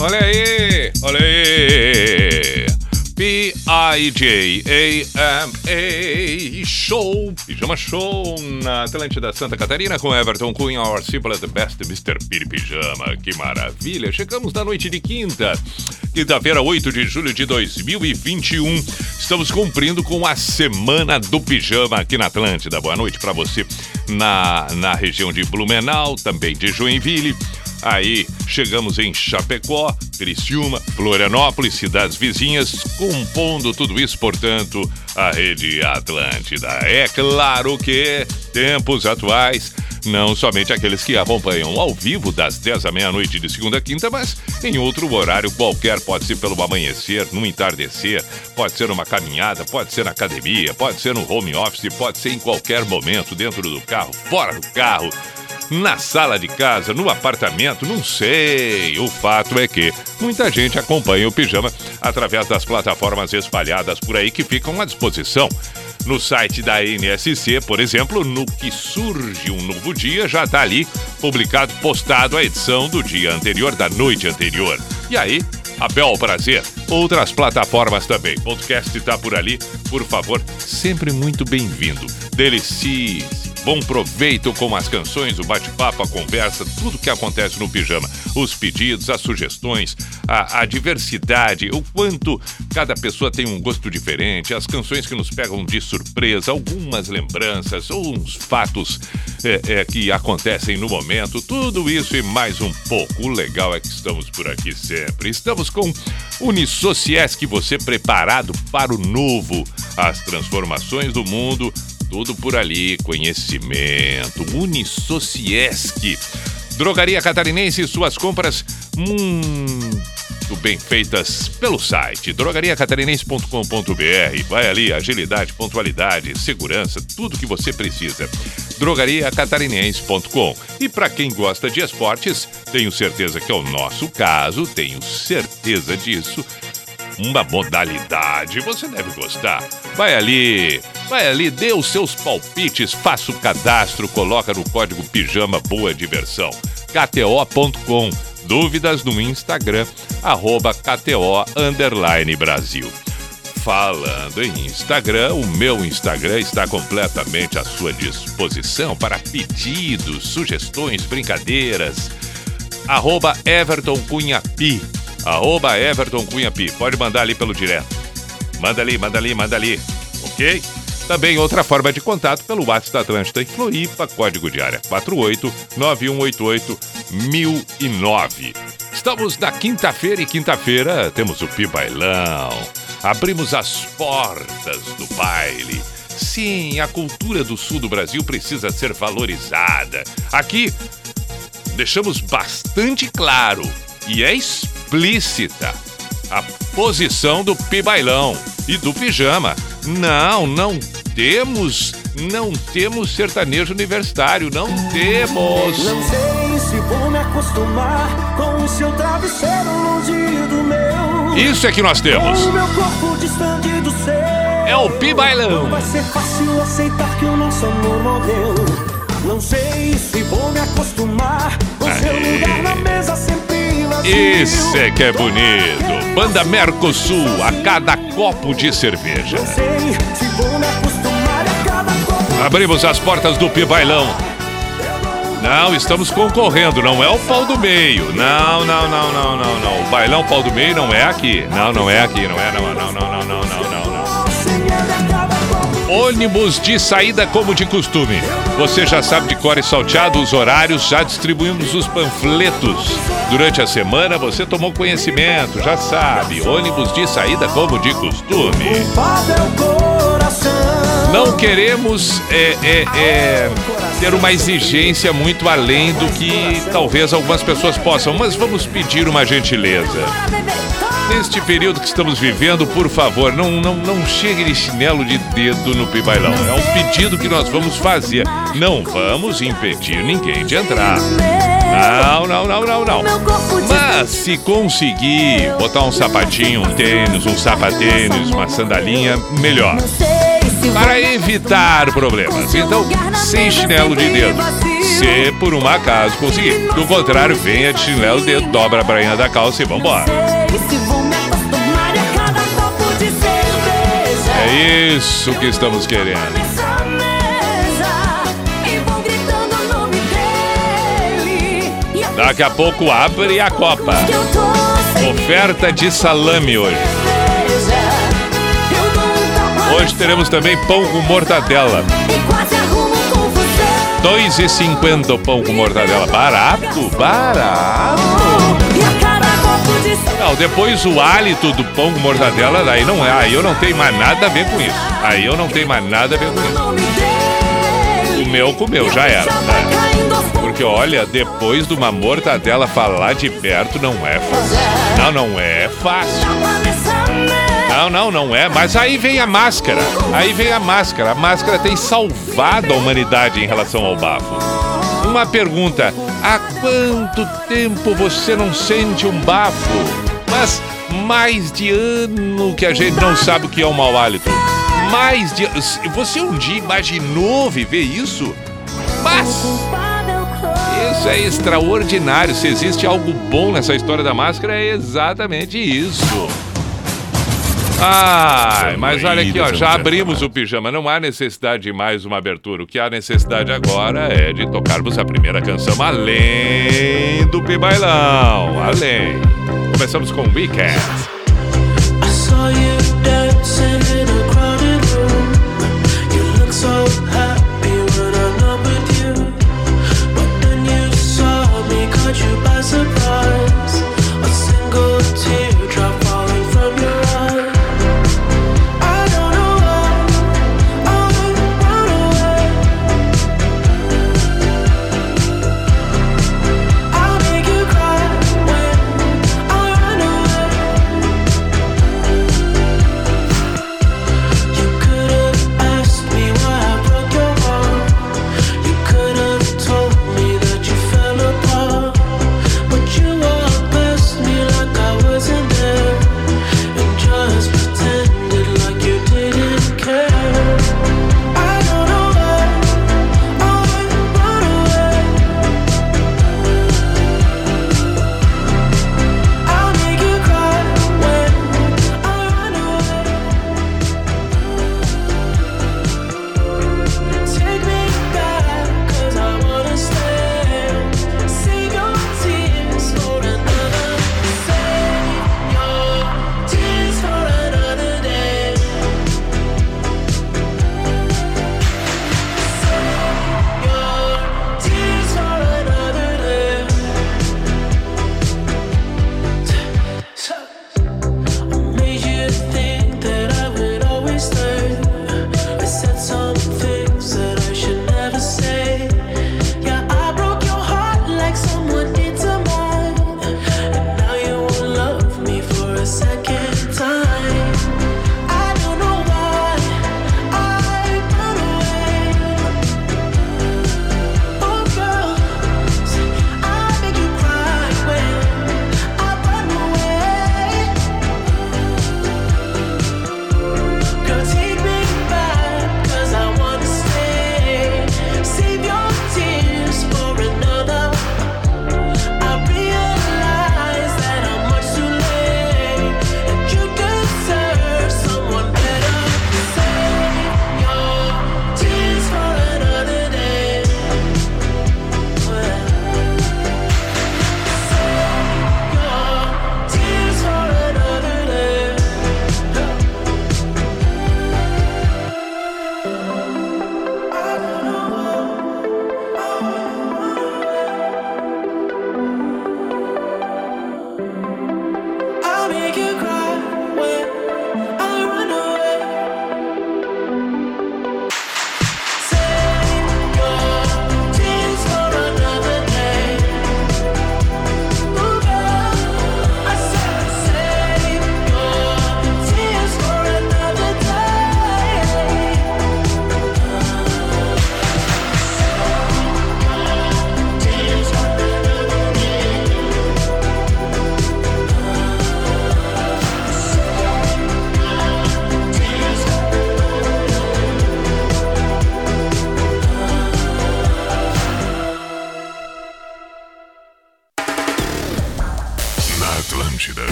Olha aí, olha aí. P-I-J-A-M-A Show, Pijama Show na Atlântida Santa Catarina com Everton Cunha, Our Simple the Best, Mr. Piri Pijama. Que maravilha! Chegamos na noite de quinta, quinta-feira, 8 de julho de 2021. Estamos cumprindo com a Semana do Pijama aqui na Atlântida. Boa noite para você na, na região de Blumenau, também de Joinville. Aí chegamos em Chapecó, Criciúma, Florianópolis, cidades vizinhas, compondo tudo isso, portanto, a rede Atlântida. É claro que tempos atuais, não somente aqueles que acompanham ao vivo das 10 à meia-noite de segunda a quinta, mas em outro horário qualquer, pode ser pelo amanhecer, no entardecer, pode ser numa caminhada, pode ser na academia, pode ser no home office, pode ser em qualquer momento, dentro do carro, fora do carro na sala de casa, no apartamento, não sei. O fato é que muita gente acompanha o pijama através das plataformas espalhadas por aí que ficam à disposição. No site da NSC, por exemplo, no que surge um novo dia, já está ali publicado, postado a edição do dia anterior, da noite anterior. E aí, a bel prazer. Outras plataformas também. Podcast está por ali. Por favor, sempre muito bem-vindo. Delicie-se Bom proveito com as canções, o bate-papo, a conversa, tudo que acontece no pijama. Os pedidos, as sugestões, a, a, diversidade, o quanto cada pessoa tem um gosto diferente, as canções que nos pegam de surpresa, algumas lembranças ou uns fatos é, é, que acontecem no momento, tudo isso e mais um pouco. O legal é que estamos por aqui sempre. Estamos com Unisociesc, você preparado para o novo, as transformações do mundo tudo por ali, conhecimento. Unisociesc. Drogaria Catarinense, suas compras muito bem feitas pelo site drogariacatarinense.com.br. Vai ali, agilidade, pontualidade, segurança, tudo que você precisa. drogariacatarinense.com. E para quem gosta de esportes, tenho certeza que é o nosso caso, tenho certeza disso uma modalidade. Você deve gostar. Vai ali, vai ali, dê os seus palpites, faça o cadastro, coloca no código Pijama Boa Diversão. KTO.com. Dúvidas no Instagram, arroba KTO Brasil. Falando em Instagram, o meu Instagram está completamente à sua disposição para pedidos, sugestões, brincadeiras. Arroba Everton Cunha Pi arroba Everton Cunha Pi. Pode mandar ali pelo direto. Manda ali, manda ali, manda ali. Ok? Também outra forma de contato pelo WhatsApp da Atlântida em Floripa, código de área 48 9188 1009. Estamos na quinta-feira e quinta-feira temos o Pi Bailão. Abrimos as portas do baile. Sim, a cultura do sul do Brasil precisa ser valorizada. Aqui deixamos bastante claro e é explícita a posição do pibailão e do pijama. Não, não temos, não temos sertanejo universitário, não temos. Não sei se vou me acostumar com o seu travesseiro longe do meu. Isso é que nós temos. O meu corpo distante do seu. É o pibailão. Não vai ser fácil aceitar que o nosso amor morreu. Não sei se vou me acostumar com Aê. seu lugar na mesa sempre esse é que é bonito. Banda Mercosul a cada copo de cerveja. Abrimos as portas do Pibailão. Não, estamos concorrendo, não é o pau do meio. Não, não, não, não, não, não. O bailão pau do meio não é aqui. Não, não é aqui, não é, não, não, não, não, não, não, não. não. Ônibus de saída como de costume. Você já sabe de cor e salteado os horários, já distribuímos os panfletos. Durante a semana você tomou conhecimento, já sabe. Ônibus de saída como de costume. É. Não queremos é, é, é, ter uma exigência muito além do que talvez algumas pessoas possam, mas vamos pedir uma gentileza. Neste período que estamos vivendo, por favor, não, não, não chegue de chinelo de dedo no pibailão. É um pedido que nós vamos fazer. Não vamos impedir ninguém de entrar. Não, não, não, não, não. Mas se conseguir botar um sapatinho, um tênis, um sapatênis, uma sandalinha, melhor. Para evitar problemas. Então, sem chinelo de dedo. Se por um acaso conseguir. Do contrário, venha de chinelo de dedo, dobra a prainha da calça e vambora. Isso que estamos querendo. Daqui a pouco abre a Copa. Oferta de salame hoje. Hoje teremos também pão com mortadela. 2,50 o pão com mortadela. Barato, barato. Não, depois o hálito do pão com mortadela, daí não é. Aí eu não tenho mais nada a ver com isso. Aí eu não tenho mais nada a ver com isso. Comeu, comeu, já era. Né? Porque olha, depois de uma mortadela falar de perto não é fácil. Não, não é fácil. Não, não, não é. Mas aí vem a máscara. Aí vem a máscara. A máscara tem salvado a humanidade em relação ao bafo. Uma pergunta: há quanto tempo você não sente um bafo? Mas mais de ano que a gente não sabe o que é um mau hálito. Mais de. Você um dia imaginou viver isso? Mas. Isso é extraordinário. Se existe algo bom nessa história da máscara, é exatamente isso. Ai, mas olha aqui, ó, já abrimos o pijama. Não há necessidade de mais uma abertura. O que há necessidade agora é de tocarmos a primeira canção além do pibailão. Além. Começamos com Weekend. I saw you dancing in a crowded room. You look so happy when I'm not with you. But then you saw me, caught you by surprise. A single teardrop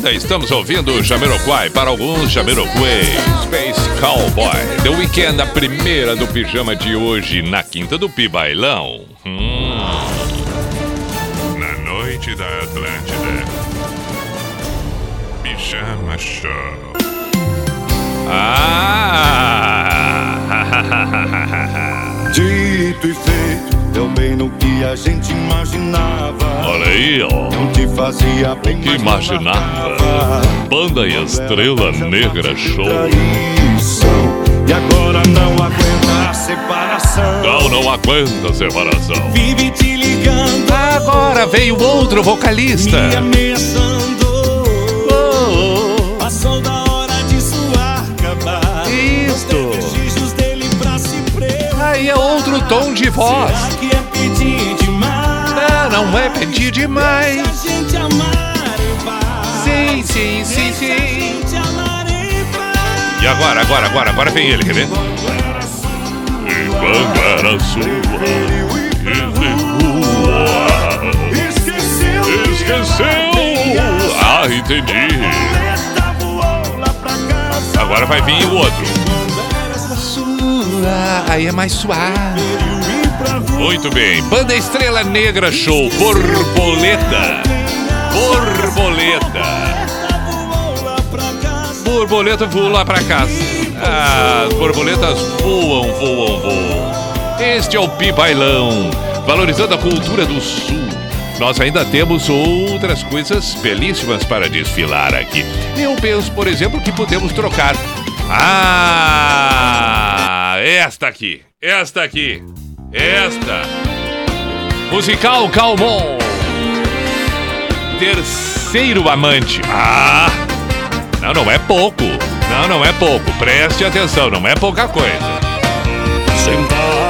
ainda estamos ouvindo Jamiroquai, para alguns Jamiroquai, Space Cowboy. The Weekend, a primeira do pijama de hoje, na Quinta do Pi Bailão. Hum. Na noite da Atlântida. Pijama Show. Ah! Dito e feito Deu bem no que a gente imaginava. Olha aí, ó. Não te fazia bem, o que imaginava. Banda e Estrela Negra Show. Traição. E agora não aguenta a separação. Não, não aguenta a separação. Vive te ligando. Agora veio outro vocalista. Me ameaçando. Oh, oh. Passou da hora disso acabar. Isto. Outro tom de voz. Que é pedir demais? Não, não é pedir demais. Sim, sim, sim, sim. E agora, agora, agora, agora vem ele, quer ver? Enquanto era sua, Esqueceu. esqueceu. Ah, entendi. Agora vai vir o outro. Aí é mais suave. Muito bem. Banda Estrela Negra Show. Borboleta. Borboleta. Borboleta voa lá pra casa. Ah, as borboletas voam, voam, voam. Este é o Pi Bailão, valorizando a cultura do Sul. Nós ainda temos outras coisas belíssimas para desfilar aqui. Eu penso, por exemplo, que podemos trocar. Ah, esta aqui, esta aqui, esta. Musical Calmon. Terceiro amante. Ah, não, não é pouco. Não, não é pouco. Preste atenção, não é pouca coisa. Sentado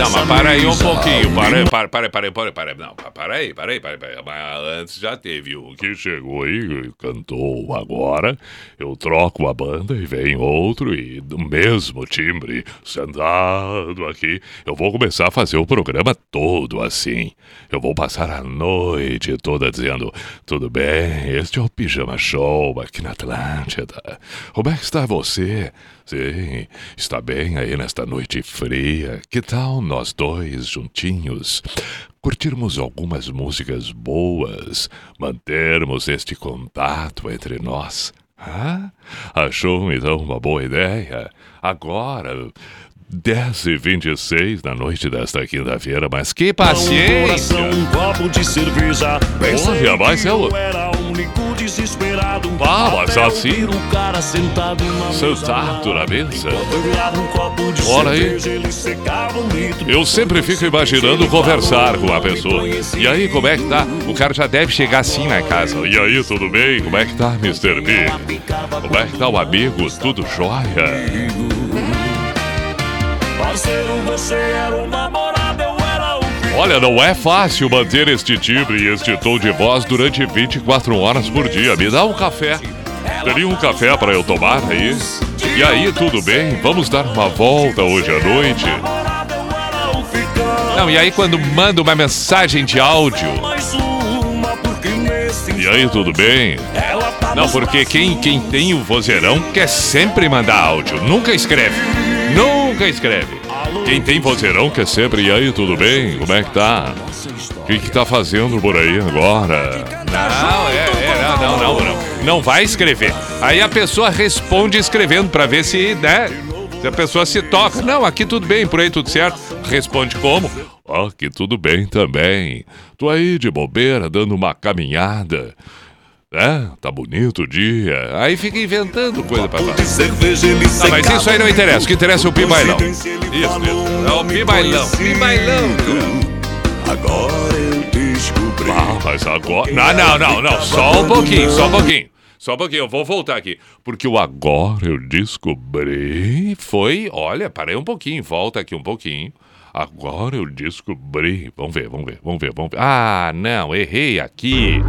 Não, mas para aí um pouquinho. Para para, para, para, para, para. Não, pa- para aí, para aí, para aí. Mas antes já teve o que chegou aí, e cantou agora. Eu troco a banda e vem outro e do mesmo timbre, sentado aqui. Eu vou começar a fazer o programa todo assim. Eu vou passar a noite toda dizendo: tudo bem, este é o Pijama Show aqui na Atlântida. Como é que está você? Sim, está bem aí nesta noite fria. Que tal nós dois juntinhos? Curtirmos algumas músicas boas, mantermos este contato entre nós. Hã? Achou então uma boa ideia? Agora, 10 e 26 da noite desta quinta-feira, mas que Um paciência! coração, um copo de cerveja. Olha, mas eu era único desesperado. Ah, mas assim? o cara sentado na Sentado mesa. na mesa. Um Olha aí. Eu sempre fico imaginando conversar com a pessoa. E aí, como é que tá? O cara já deve chegar assim na casa. E aí, tudo bem? Como é que tá, Mr. B? Como é que tá o amigo? Tudo jóia? Parceiro, você era o Olha, não é fácil manter este timbre e este tom de voz durante 24 horas por dia. Me dá um café. Teria um café para eu tomar aí? E aí, tudo bem? Vamos dar uma volta hoje à noite? Não, e aí quando manda uma mensagem de áudio? E aí, tudo bem? Não, porque quem, quem tem o vozeirão quer sempre mandar áudio, nunca escreve. Nunca escreve. Quem tem vozeirão quer sempre, e aí, tudo bem? Como é que tá? O que, que tá fazendo por aí agora? Não, é, é, não, não, não, não. Não vai escrever. Aí a pessoa responde escrevendo pra ver se, né? Se a pessoa se toca. Não, aqui tudo bem, por aí tudo certo. Responde como? Aqui tudo bem também. Tô aí de bobeira, dando uma caminhada. É, tá bonito o dia. Aí fica inventando coisa pra falar. Ah, mas isso aí não interessa. O que interessa é o pibailão. Isso, isso. É o pibailão. Pibailão. Agora eu descobri. Ah, mas agora. Não, não, não, não. Só um pouquinho, só um pouquinho. Só um pouquinho, eu vou voltar aqui. Porque o agora eu descobri foi. Olha, parei um pouquinho, volta aqui um pouquinho. Agora eu descobri. Vamos ver, vamos ver, vamos ver, vamos ver. Ah, não, errei aqui.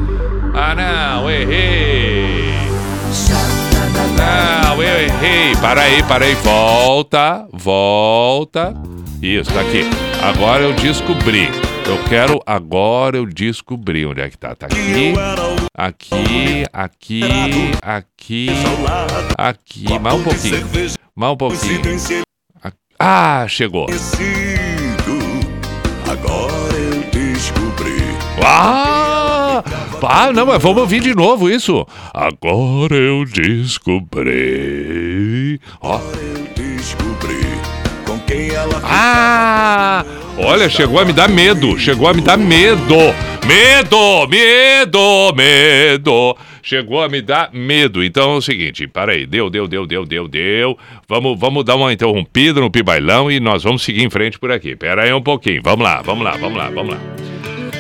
Ah, não, errei. Não, eu errei. Para aí, para aí. Volta, volta. Isso, tá aqui. Agora eu descobri. Eu quero agora eu descobri onde é que tá. Tá aqui, aqui, aqui, aqui, aqui. Mais um pouquinho. Mais um pouquinho. Ah, chegou. Agora eu descobri. Ah! Ah, não, mas vamos ouvir de novo isso. Agora eu descobri. Ó. Eu descobri Ah! Olha, chegou a me dar medo. Chegou a me dar medo. Medo, medo, medo. Chegou a me dar medo. Então é o seguinte, para aí. Deu, deu, deu, deu, deu, deu. Vamos, vamos dar uma interrompida no pibailão e nós vamos seguir em frente por aqui. Pera aí um pouquinho. Vamos lá, vamos lá, vamos lá, vamos lá.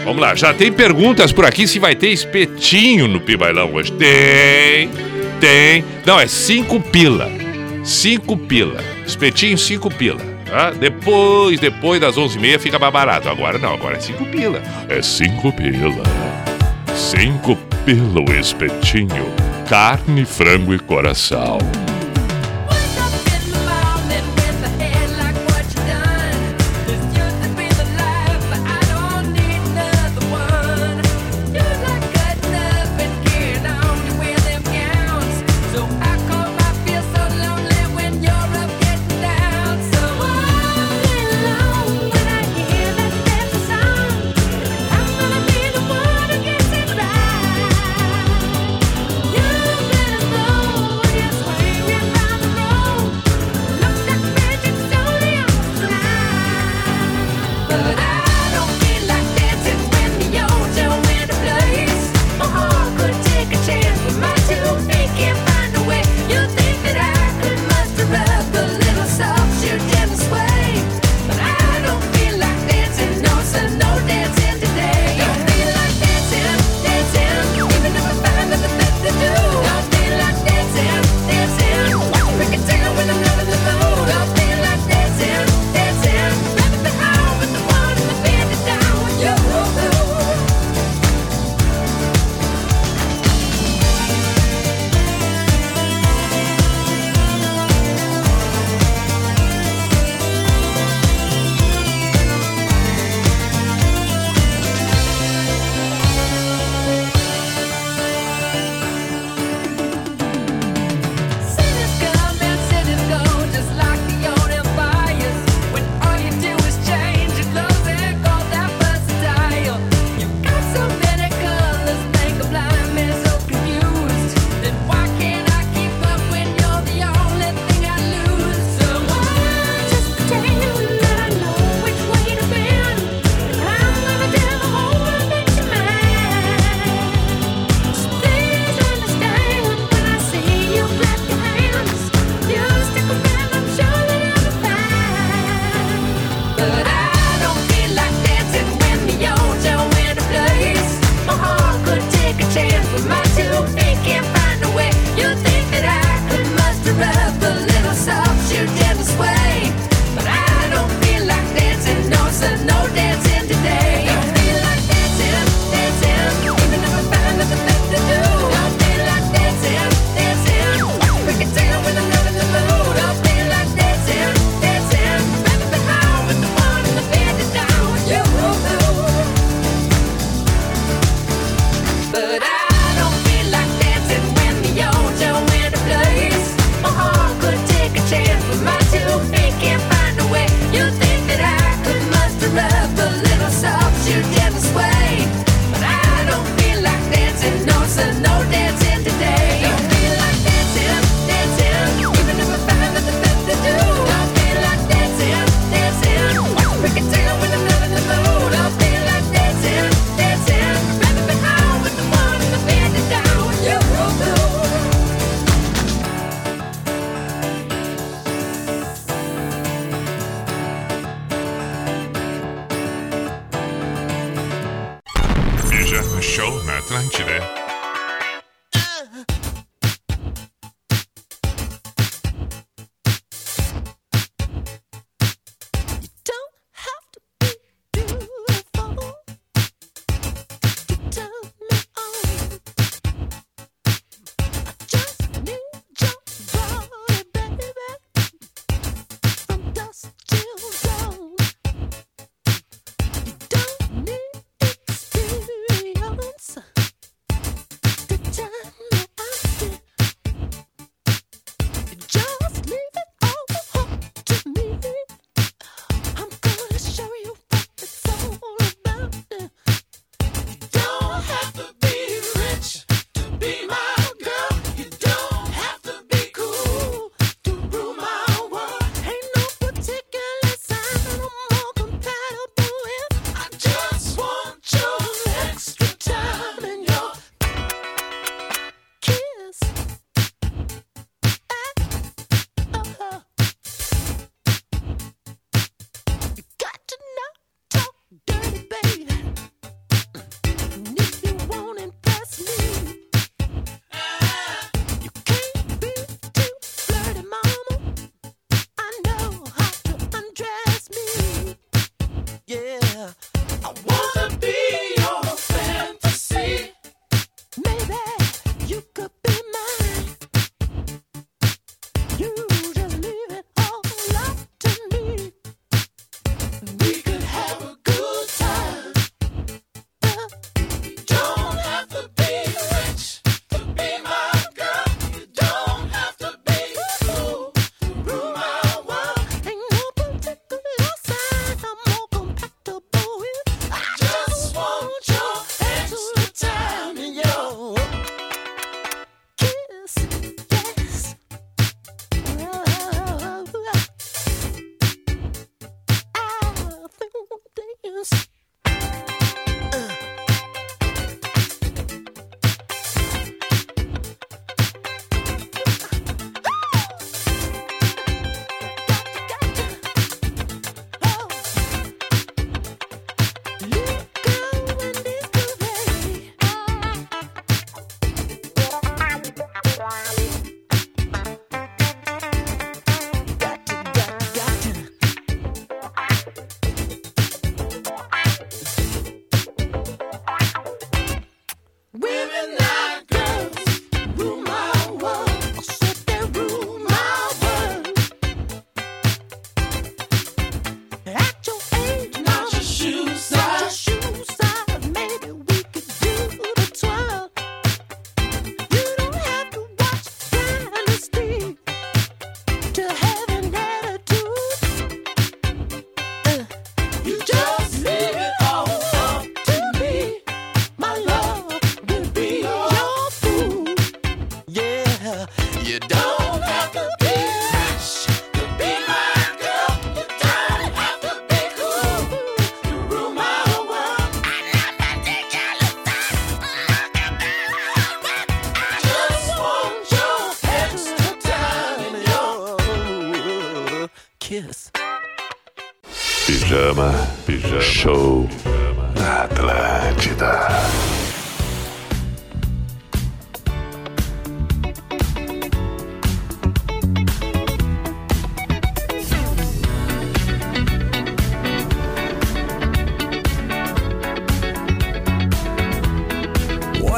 Vamos lá, já tem perguntas por aqui se vai ter espetinho no pibailão hoje. Tem, tem. Não, é cinco pila. Cinco pila. Espetinho, cinco pila. Tá? Depois, depois das onze e meia fica mais barato. Agora não, agora é cinco pila. É cinco pila. Cinco pila o espetinho. Carne, frango e coração.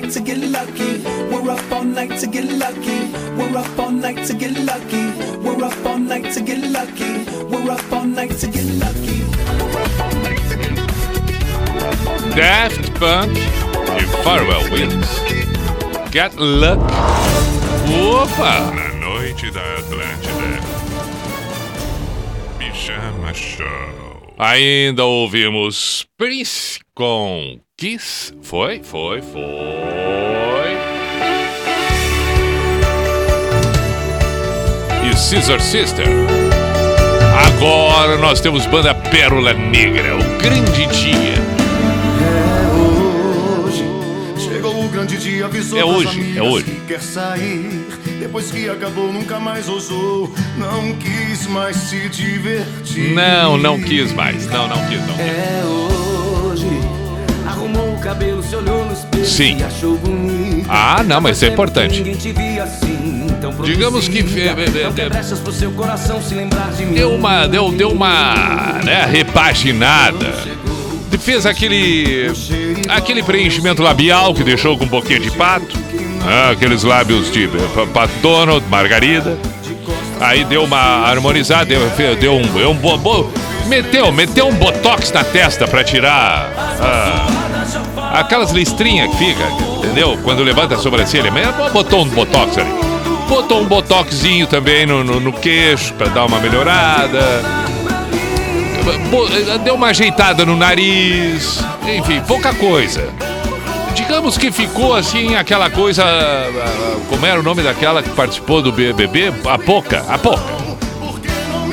night to get lucky. We're up all night to get lucky. We're up all night to get lucky. We're up all night to get lucky. We're up all night to get lucky. Daft Punk e Farewell Winds. Get Luck. Opa! Na noite da Atlântida. Pijama Show. Ainda ouvimos Prince com Kiss. Foi, foi, foi. E Caesar Sister. Agora nós temos banda Pérola Negra, o grande dia. É hoje, chegou o grande dia, avisou é hoje, é hoje. Que quer sair, depois que acabou, nunca mais ousou, não quis mais se divertir. Não, não quis mais, não, não quis, não. É hoje. Cabelo, se olhou no espelho Sim. achou bonito. Ah, não, mas isso é importante. Assim, Digamos que produzida. fe- Não tem brechas pro seu coração se lembrar de mim. Deu uma, deu, deu uma, né, repaginada. Fez aquele, aquele preenchimento labial que deixou com um pouquinho de pato. Ah, aqueles lábios de Pato Donald, Margarida. Aí deu uma harmonizada, deu, deu um, deu um bo, bo- meteu, meteu um botox na testa pra tirar ah, aquelas listrinhas que fica, entendeu? Quando levanta a sobrancelha, mas botou um botox ali. Botou um botoxzinho também no, no, no queixo pra dar uma melhorada. Bo- Deu uma ajeitada no nariz. Enfim, pouca coisa. Digamos que ficou assim aquela coisa. ah, Como era o nome daquela que participou do BBB? A Poca. A Poca.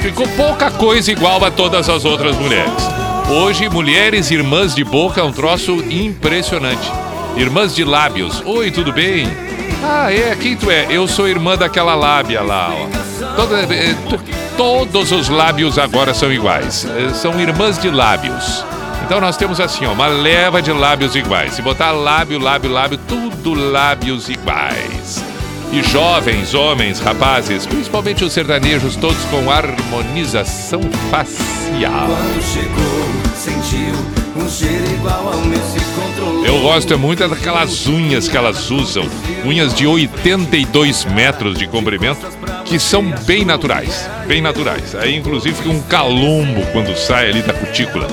Ficou pouca coisa igual a todas as outras mulheres. Hoje, mulheres irmãs de boca é um troço impressionante. Irmãs de lábios. Oi, tudo bem? Ah, é, quem tu é? Eu sou irmã daquela lábia lá, ó. Toda- to- todos os lábios agora são iguais. Eh, São irmãs de lábios. Então nós temos assim, ó, uma leva de lábios iguais. Se botar lábio, lábio, lábio, tudo lábios iguais. E jovens, homens, rapazes, principalmente os sertanejos, todos com harmonização facial. Quando chegou, sentiu um cheiro igual ao meu, se controlou. Eu gosto é muito daquelas unhas que elas usam, unhas de 82 metros de comprimento, que são bem naturais, bem naturais. Aí inclusive fica um calombo quando sai ali da cutícula.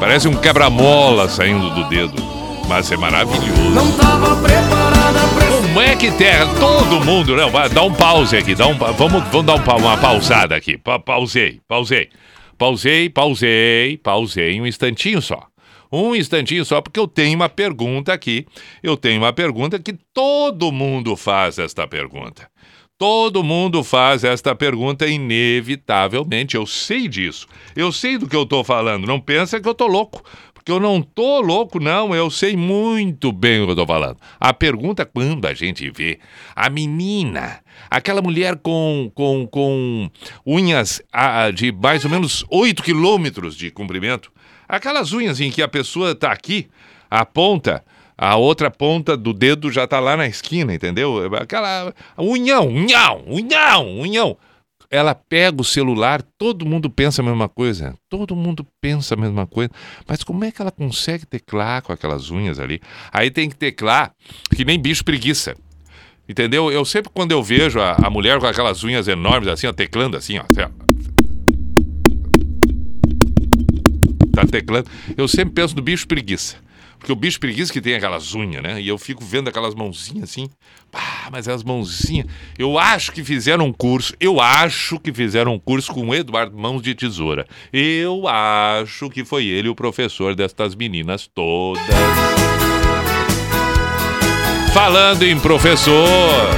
Parece um quebra-mola saindo do dedo, mas é maravilhoso. Não tava preparada pra Como é que terra? Todo mundo, não, vai, dá um pause aqui, dá um, vamos, vamos dar um uma pausada aqui. Pa, pausei, pausei. Pausei, pausei, pausei um instantinho só. Um instantinho só, porque eu tenho uma pergunta aqui. Eu tenho uma pergunta que todo mundo faz esta pergunta. Todo mundo faz esta pergunta inevitavelmente. Eu sei disso. Eu sei do que eu tô falando. Não pensa que eu tô louco. Porque eu não tô louco, não. Eu sei muito bem o que eu tô falando. A pergunta é quando a gente vê a menina, aquela mulher com, com, com unhas ah, de mais ou menos 8 quilômetros de comprimento, aquelas unhas em que a pessoa tá aqui, a ponta, a outra ponta do dedo já tá lá na esquina, entendeu? Aquela unhão, unhão, unhão, unhão. Ela pega o celular, todo mundo pensa a mesma coisa. Todo mundo pensa a mesma coisa. Mas como é que ela consegue teclar com aquelas unhas ali? Aí tem que teclar que nem bicho preguiça. Entendeu? Eu sempre, quando eu vejo a, a mulher com aquelas unhas enormes, assim, ó, teclando assim, ó. assim, ó. Tá teclando. Eu sempre penso no bicho preguiça. Porque o bicho preguiça que tem aquelas unhas, né? E eu fico vendo aquelas mãozinhas assim. Pá, mas as mãozinhas. Eu acho que fizeram um curso. Eu acho que fizeram um curso com o Eduardo Mãos de Tesoura. Eu acho que foi ele o professor destas meninas todas. Falando em professor,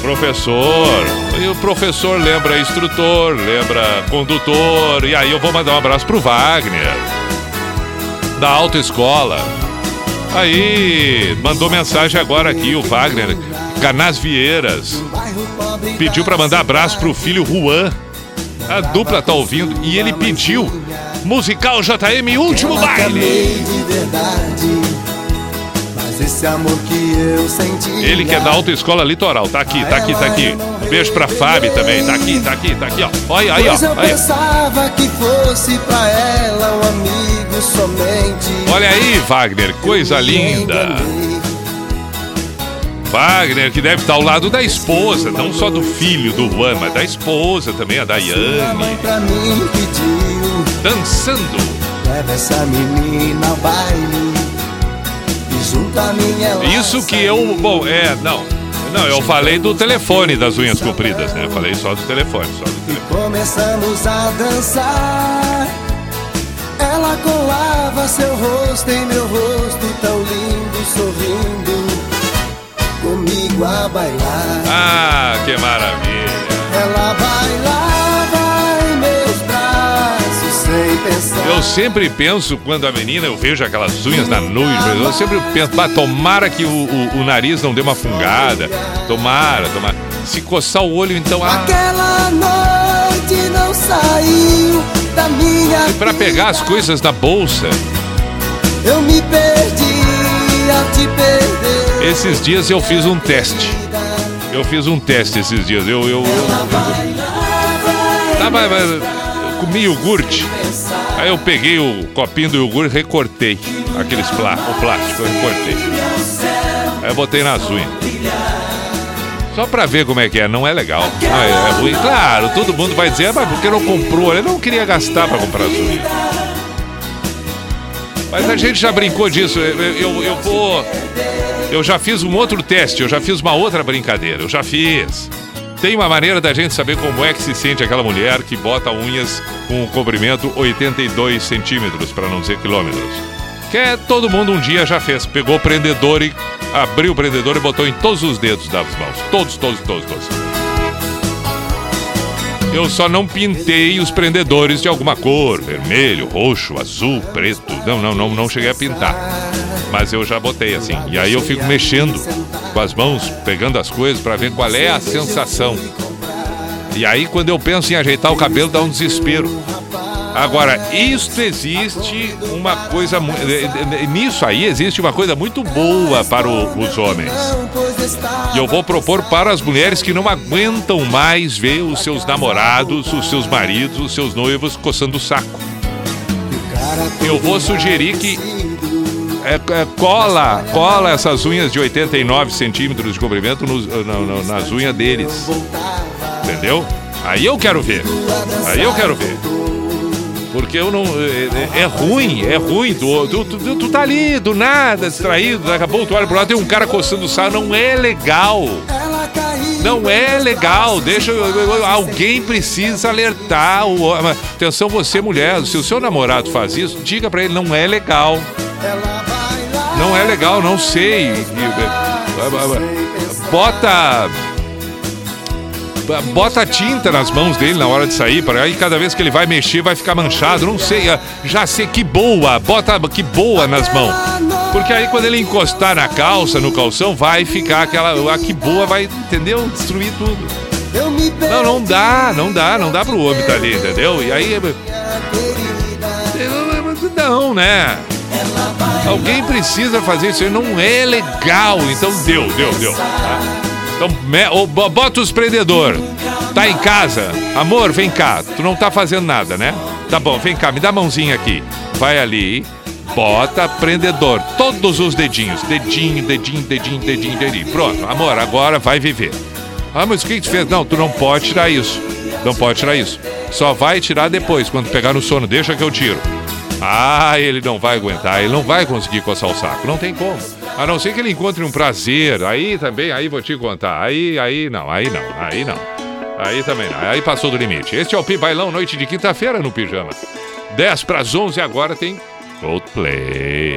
professor, e o professor lembra instrutor, lembra condutor, e aí eu vou mandar um abraço pro Wagner, da autoescola. Aí, mandou mensagem agora aqui, o Wagner, Canás Vieiras, pediu pra mandar abraço pro filho Juan. A dupla tá ouvindo e ele pediu musical JM Último Baile. Esse amor que eu senti. Ele que é da autoescola litoral, tá aqui, tá aqui, tá aqui. Um beijo pra Fábio também, tá aqui, tá aqui, tá aqui, ó. Olha aí, ó. Pois eu Aí. pensava que fosse pra ela um amigo somente. Olha aí, Wagner, coisa linda. Wagner, que deve estar ao lado da esposa, não só do filho do Juan, mas da esposa também, a Daiane, dançando. Leva essa menina ao baile. Isso que eu. Bom, é, não. Não, eu falei do telefone das unhas compridas, né? Eu falei só do telefone, só do telefone. Começamos a dançar. Ela colava seu rosto em meu rosto, tão lindo, sorrindo. Comigo a bailar. Ah, que maravilha. Pensar. Eu sempre penso, quando a menina, eu vejo aquelas unhas na nuvem, eu sempre penso, "Bah, tomara que o, o- o nariz não dê uma fungada. Tomara, tomara. Se coçar o olho, então. Ah, Aquela noite não saiu da minha e pra pegar as coisas da bolsa. Eu me perdi ao te perder. Esses dias eu fiz um teste. Eu fiz um teste esses dias. Eu. eu, eu, eu tava. eu comi iogurte. Aí eu peguei o copinho do iogurte recortei. Aqueles plá o plástico, eu recortei. Aí eu botei nas unhas. Só pra ver como é que é, não é legal. Não é, é ruim. Claro, todo mundo vai dizer, "Ah, mas por que não comprou? Ele não queria gastar pra comprar as unhas. Mas a gente já brincou disso. Eu, eu, eu vou. Eu já fiz um outro teste, eu já fiz uma outra brincadeira, eu já fiz. Tem uma maneira da gente saber como é que se sente aquela mulher que bota unhas com um comprimento 82 centímetros, para não dizer quilômetros. Que é, todo mundo um dia já fez. Pegou o prendedor e abriu o prendedor e botou em todos os dedos das mãos. Todos, todos, todos, todos. Eu só não pintei os prendedores de alguma cor, vermelho, roxo, azul, preto. Não, não, não, não cheguei a pintar. Mas eu já botei assim. E aí eu fico mexendo com as mãos, pegando as coisas para ver qual é a sensação. E aí quando eu penso em ajeitar o cabelo dá um desespero. Agora, isto existe uma coisa mu- eh, eh, nisso aí existe uma coisa muito boa para o- os homens. E eu vou propor para as mulheres que não aguentam mais ver os seus namorados, os seus maridos, os seus noivos coçando o saco. Eu vou sugerir que é, é, cola, cola essas unhas de 89 centímetros de comprimento nas unhas deles. Entendeu? Aí eu quero ver. Aí eu quero ver. Porque eu não. É, é- é ruim, é ruim. Tu, tu, tu, tu tá ali, do nada, distraído, daqui a pouco tu olha pro lado, tem um cara coçando o saco, não é legal. Caiu. Não é legal, deixa. Alguém precisa alertar. O, homem. atenção, você, mulher, se o seu namorado faz isso, diga pra ele, não é legal. Não é legal, não sei. Bota. Bota tinta nas mãos dele na hora de sair, para aí cada vez que ele vai mexer vai ficar manchado. Não sei, ah, já sei que boa, bota que boa nas mãos. Porque aí quando ele encostar na calça, no calção, vai ficar aquela. A que boa vai, entendeu? Destruir tudo. Não, não dá, não dá, não dá pro homem tá ali, entendeu? E aí. Não, né? Alguém precisa fazer isso não é legal. Então deu, deu, deu. tá? Então, me- bo- bota os prendedor. Tá em casa? Amor, vem cá. Tu não tá fazendo nada, né? Tá bom, vem cá, me dá a mãozinha aqui. Vai ali, bota prendedor. Todos os dedinhos. Dedinho, dedinho, dedinho, dedinho, dedinho. Pronto, amor, agora vai viver. Ah, mas o que que tu fez? Não, tu não pode tirar isso. Não pode tirar isso. Só vai tirar depois, quando pegar no sono. Deixa que eu tiro. Ah, ele não vai aguentar, ele não vai conseguir coçar o saco. Não tem como. A não ser que ele encontre um prazer. Aí também, aí vou te contar. Aí, aí não, aí não, aí não. Aí também não. Aí passou do limite. Este é o Pi Bailão, noite de quinta-feira no Pijama. 10 para as 11 agora tem Coldplay.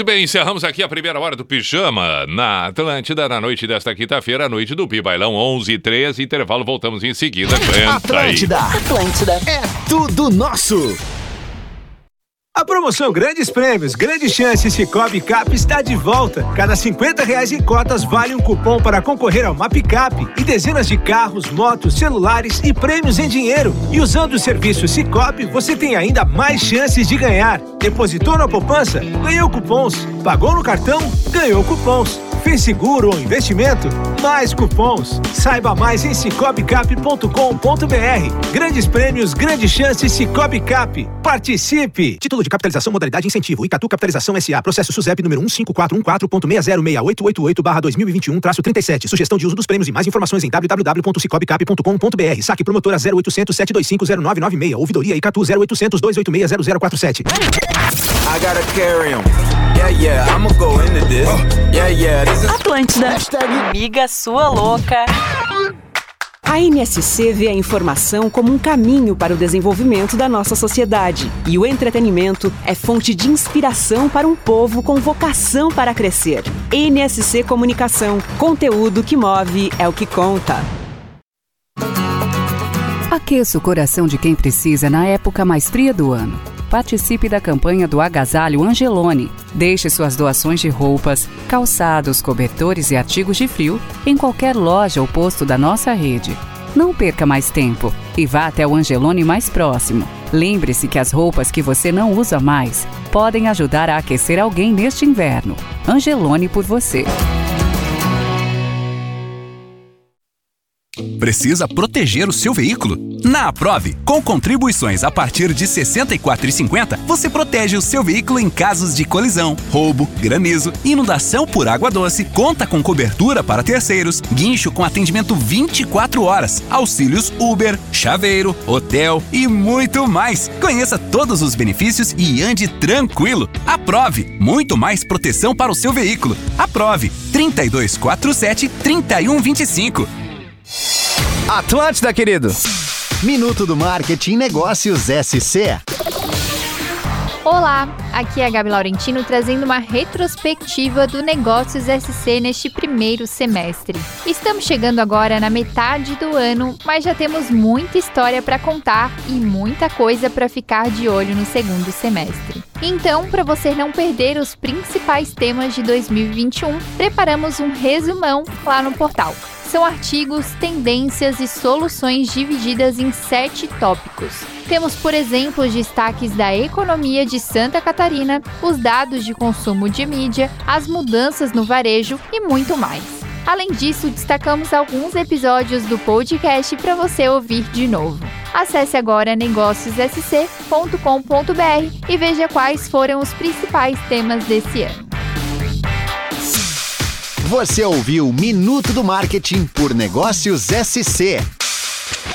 Muito bem, encerramos aqui a primeira hora do Pijama na Atlântida, na noite desta quinta-feira, a noite do Pibailão, 11 e 13 intervalo, voltamos em seguida. Atlântida, aí. Atlântida, é tudo nosso! A promoção Grandes Prêmios, Grandes Chances Cicobi Cap está de volta. Cada 50 reais em cotas vale um cupom para concorrer ao Mapicap e dezenas de carros, motos, celulares e prêmios em dinheiro. E usando o serviço Cicobi, você tem ainda mais chances de ganhar. Depositou na poupança? Ganhou cupons. Pagou no cartão? Ganhou cupons fez seguro ou investimento, mais cupons. Saiba mais em cicobcap.com.br. Grandes prêmios, grandes chances Cicobcap. Participe! Título de capitalização, modalidade incentivo. Icatu Capitalização SA. Processo SUSEP número 15414.606888-2021-37. Sugestão de uso dos prêmios e mais informações em www.cicobcap.com.br. Saque promotora 0800 725 0996. Ouvidoria Icatu 0800 286 0047. I gotta carry him. Yeah, yeah, I'ma go into this. Yeah, yeah, this is... Atlântida. Hashtag Miga Sua Louca. A NSC vê a informação como um caminho para o desenvolvimento da nossa sociedade. E o entretenimento é fonte de inspiração para um povo com vocação para crescer. NSC Comunicação. Conteúdo que move é o que conta. Aqueça o coração de quem precisa na época mais fria do ano. Participe da campanha do Agasalho Angelone. Deixe suas doações de roupas, calçados, cobertores e artigos de frio em qualquer loja ou posto da nossa rede. Não perca mais tempo e vá até o Angelone mais próximo. Lembre-se que as roupas que você não usa mais podem ajudar a aquecer alguém neste inverno. Angelone por você. Precisa proteger o seu veículo? Na Aprove, com contribuições a partir de R$ 64,50, você protege o seu veículo em casos de colisão, roubo, granizo, inundação por água doce, conta com cobertura para terceiros, guincho com atendimento 24 horas, auxílios Uber, chaveiro, hotel e muito mais. Conheça todos os benefícios e ande tranquilo. Aprove, muito mais proteção para o seu veículo. Aprove 3247 3125. Atlântida, querido. Minuto do Marketing Negócios SC. Olá, aqui é a Gabi Laurentino trazendo uma retrospectiva do Negócios SC neste primeiro semestre. Estamos chegando agora na metade do ano, mas já temos muita história para contar e muita coisa para ficar de olho no segundo semestre. Então, para você não perder os principais temas de 2021, preparamos um resumão lá no portal. São artigos, tendências e soluções divididas em sete tópicos. Temos, por exemplo, os destaques da economia de Santa Catarina, os dados de consumo de mídia, as mudanças no varejo e muito mais. Além disso, destacamos alguns episódios do podcast para você ouvir de novo. Acesse agora negóciossc.com.br e veja quais foram os principais temas desse ano. Você ouviu Minuto do Marketing por Negócios SC.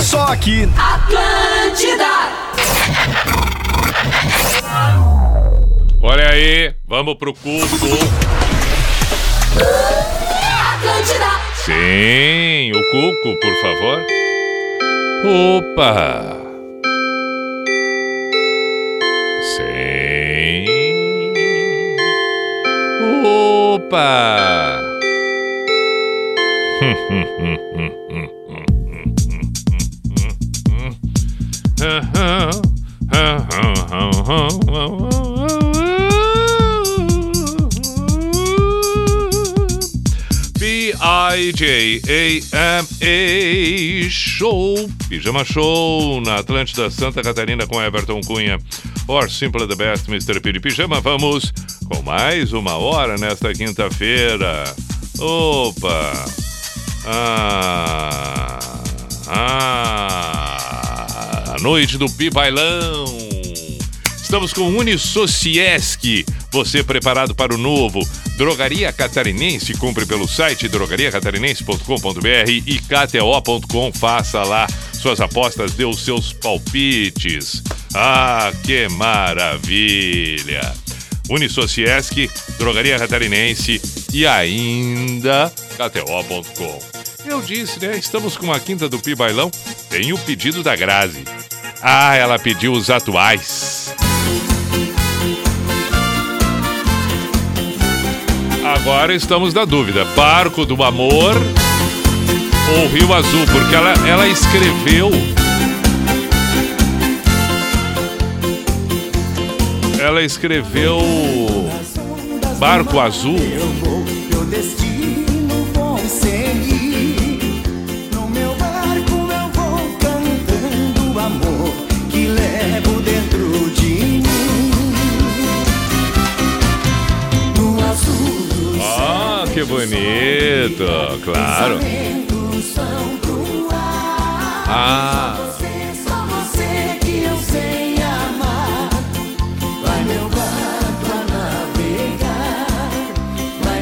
Só aqui. Atlântida! Olha aí, vamos pro culto. Atlântida! Sim, o cuco, por favor. Opa! Sim. Opa! P-I-J-A-M-A Show, Pijama Show na Atlântida Santa Catarina com Everton Cunha. Or Simple the Best, Mr. P de Pijama. Vamos com mais uma hora nesta quinta-feira. Opa! Ah! Ah! A noite do Pi Bailão. Estamos com Unisociesc. Você preparado para o novo? Drogaria Catarinense. Compre pelo site drogariacatarinense.com.br e kto.com. Faça lá suas apostas, dê os seus palpites. Ah, que maravilha! Unisociesc, Drogaria Catarinense e ainda kto.com. Eu disse, né? Estamos com a quinta do Pi Bailão. Tem o pedido da Grazi. Ah, ela pediu os atuais. Agora estamos na dúvida: Barco do Amor ou Rio Azul? Porque ela, ela escreveu. Ela escreveu Barco Azul.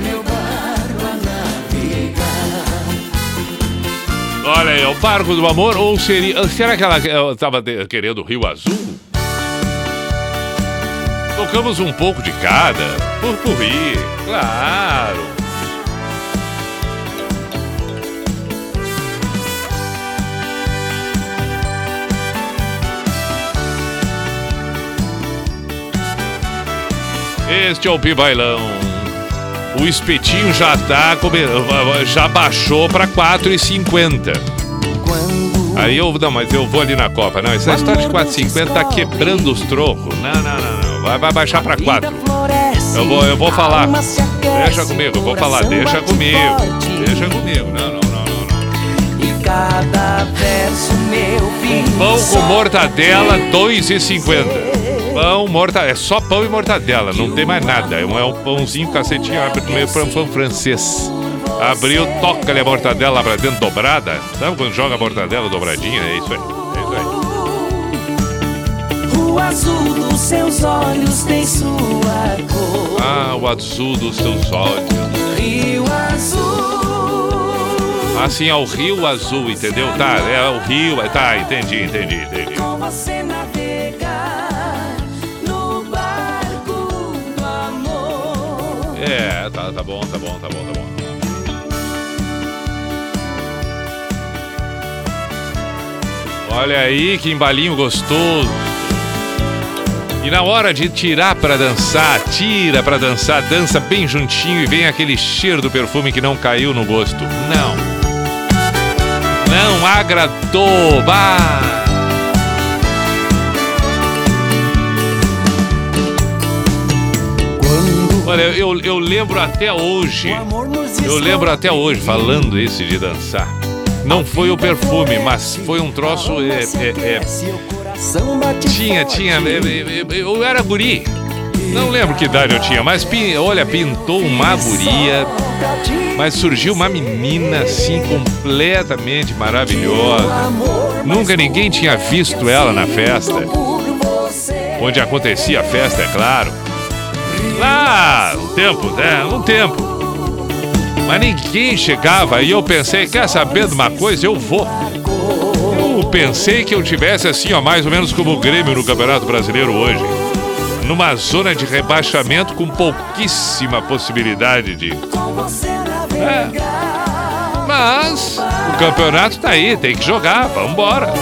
Meu barco a navegar. olha aí, é o Barco do Amor ou seria. Será que ela estava querendo Rio Azul? Tocamos um pouco de cada. Purpurri, claro. Este é o Pibailão. O espetinho já tá já baixou para 4,50. Aí eu não, mas eu vou ali na Copa. Não, essa história de 4,50 tá quebrando os trocos. Não, não, não, não. Vai, vai baixar para 4. Eu vou, eu vou falar. Deixa comigo, eu vou falar. Deixa comigo. Deixa comigo. Não, não, não, não. não. E cada verso meu. Pão com mortadela, 2,50. Pão, mortadela. É só pão e mortadela, não tem mais nada. É um, é um pãozinho cacetinho, abre no meio pão pão francês. Abriu, toca-lhe a mortadela lá pra dentro dobrada. Sabe quando joga a mortadela dobradinha? É isso aí. É isso aí. O azul dos seus olhos tem sua cor. Ah, o azul dos seus olhos. Rio azul. Assim, é o rio azul, entendeu? Tá, é o rio. Tá, entendi, entendi, entendi. É, tá, tá bom, tá bom, tá bom, tá bom. Olha aí que embalinho gostoso. E na hora de tirar pra dançar, tira pra dançar, dança bem juntinho e vem aquele cheiro do perfume que não caiu no gosto. Não. Não agradou. Bah. Olha, eu, eu lembro até hoje. Eu lembro até hoje, falando esse de dançar. Não foi o perfume, mas foi um troço. É, é, é, tinha, tinha. é, é, é, Eu era guri. Não lembro que idade eu tinha, mas olha, pintou uma guria. Mas surgiu uma menina assim, completamente maravilhosa. Nunca ninguém tinha visto ela na festa. Onde acontecia a festa, é claro. Lá, um tempo, né? Um tempo. Mas ninguém chegava e eu pensei, quer saber de uma coisa? Eu vou. Eu pensei que eu tivesse assim, ó, mais ou menos como o Grêmio no Campeonato Brasileiro hoje. Numa zona de rebaixamento com pouquíssima possibilidade de. É. Mas o campeonato tá aí, tem que jogar, vambora.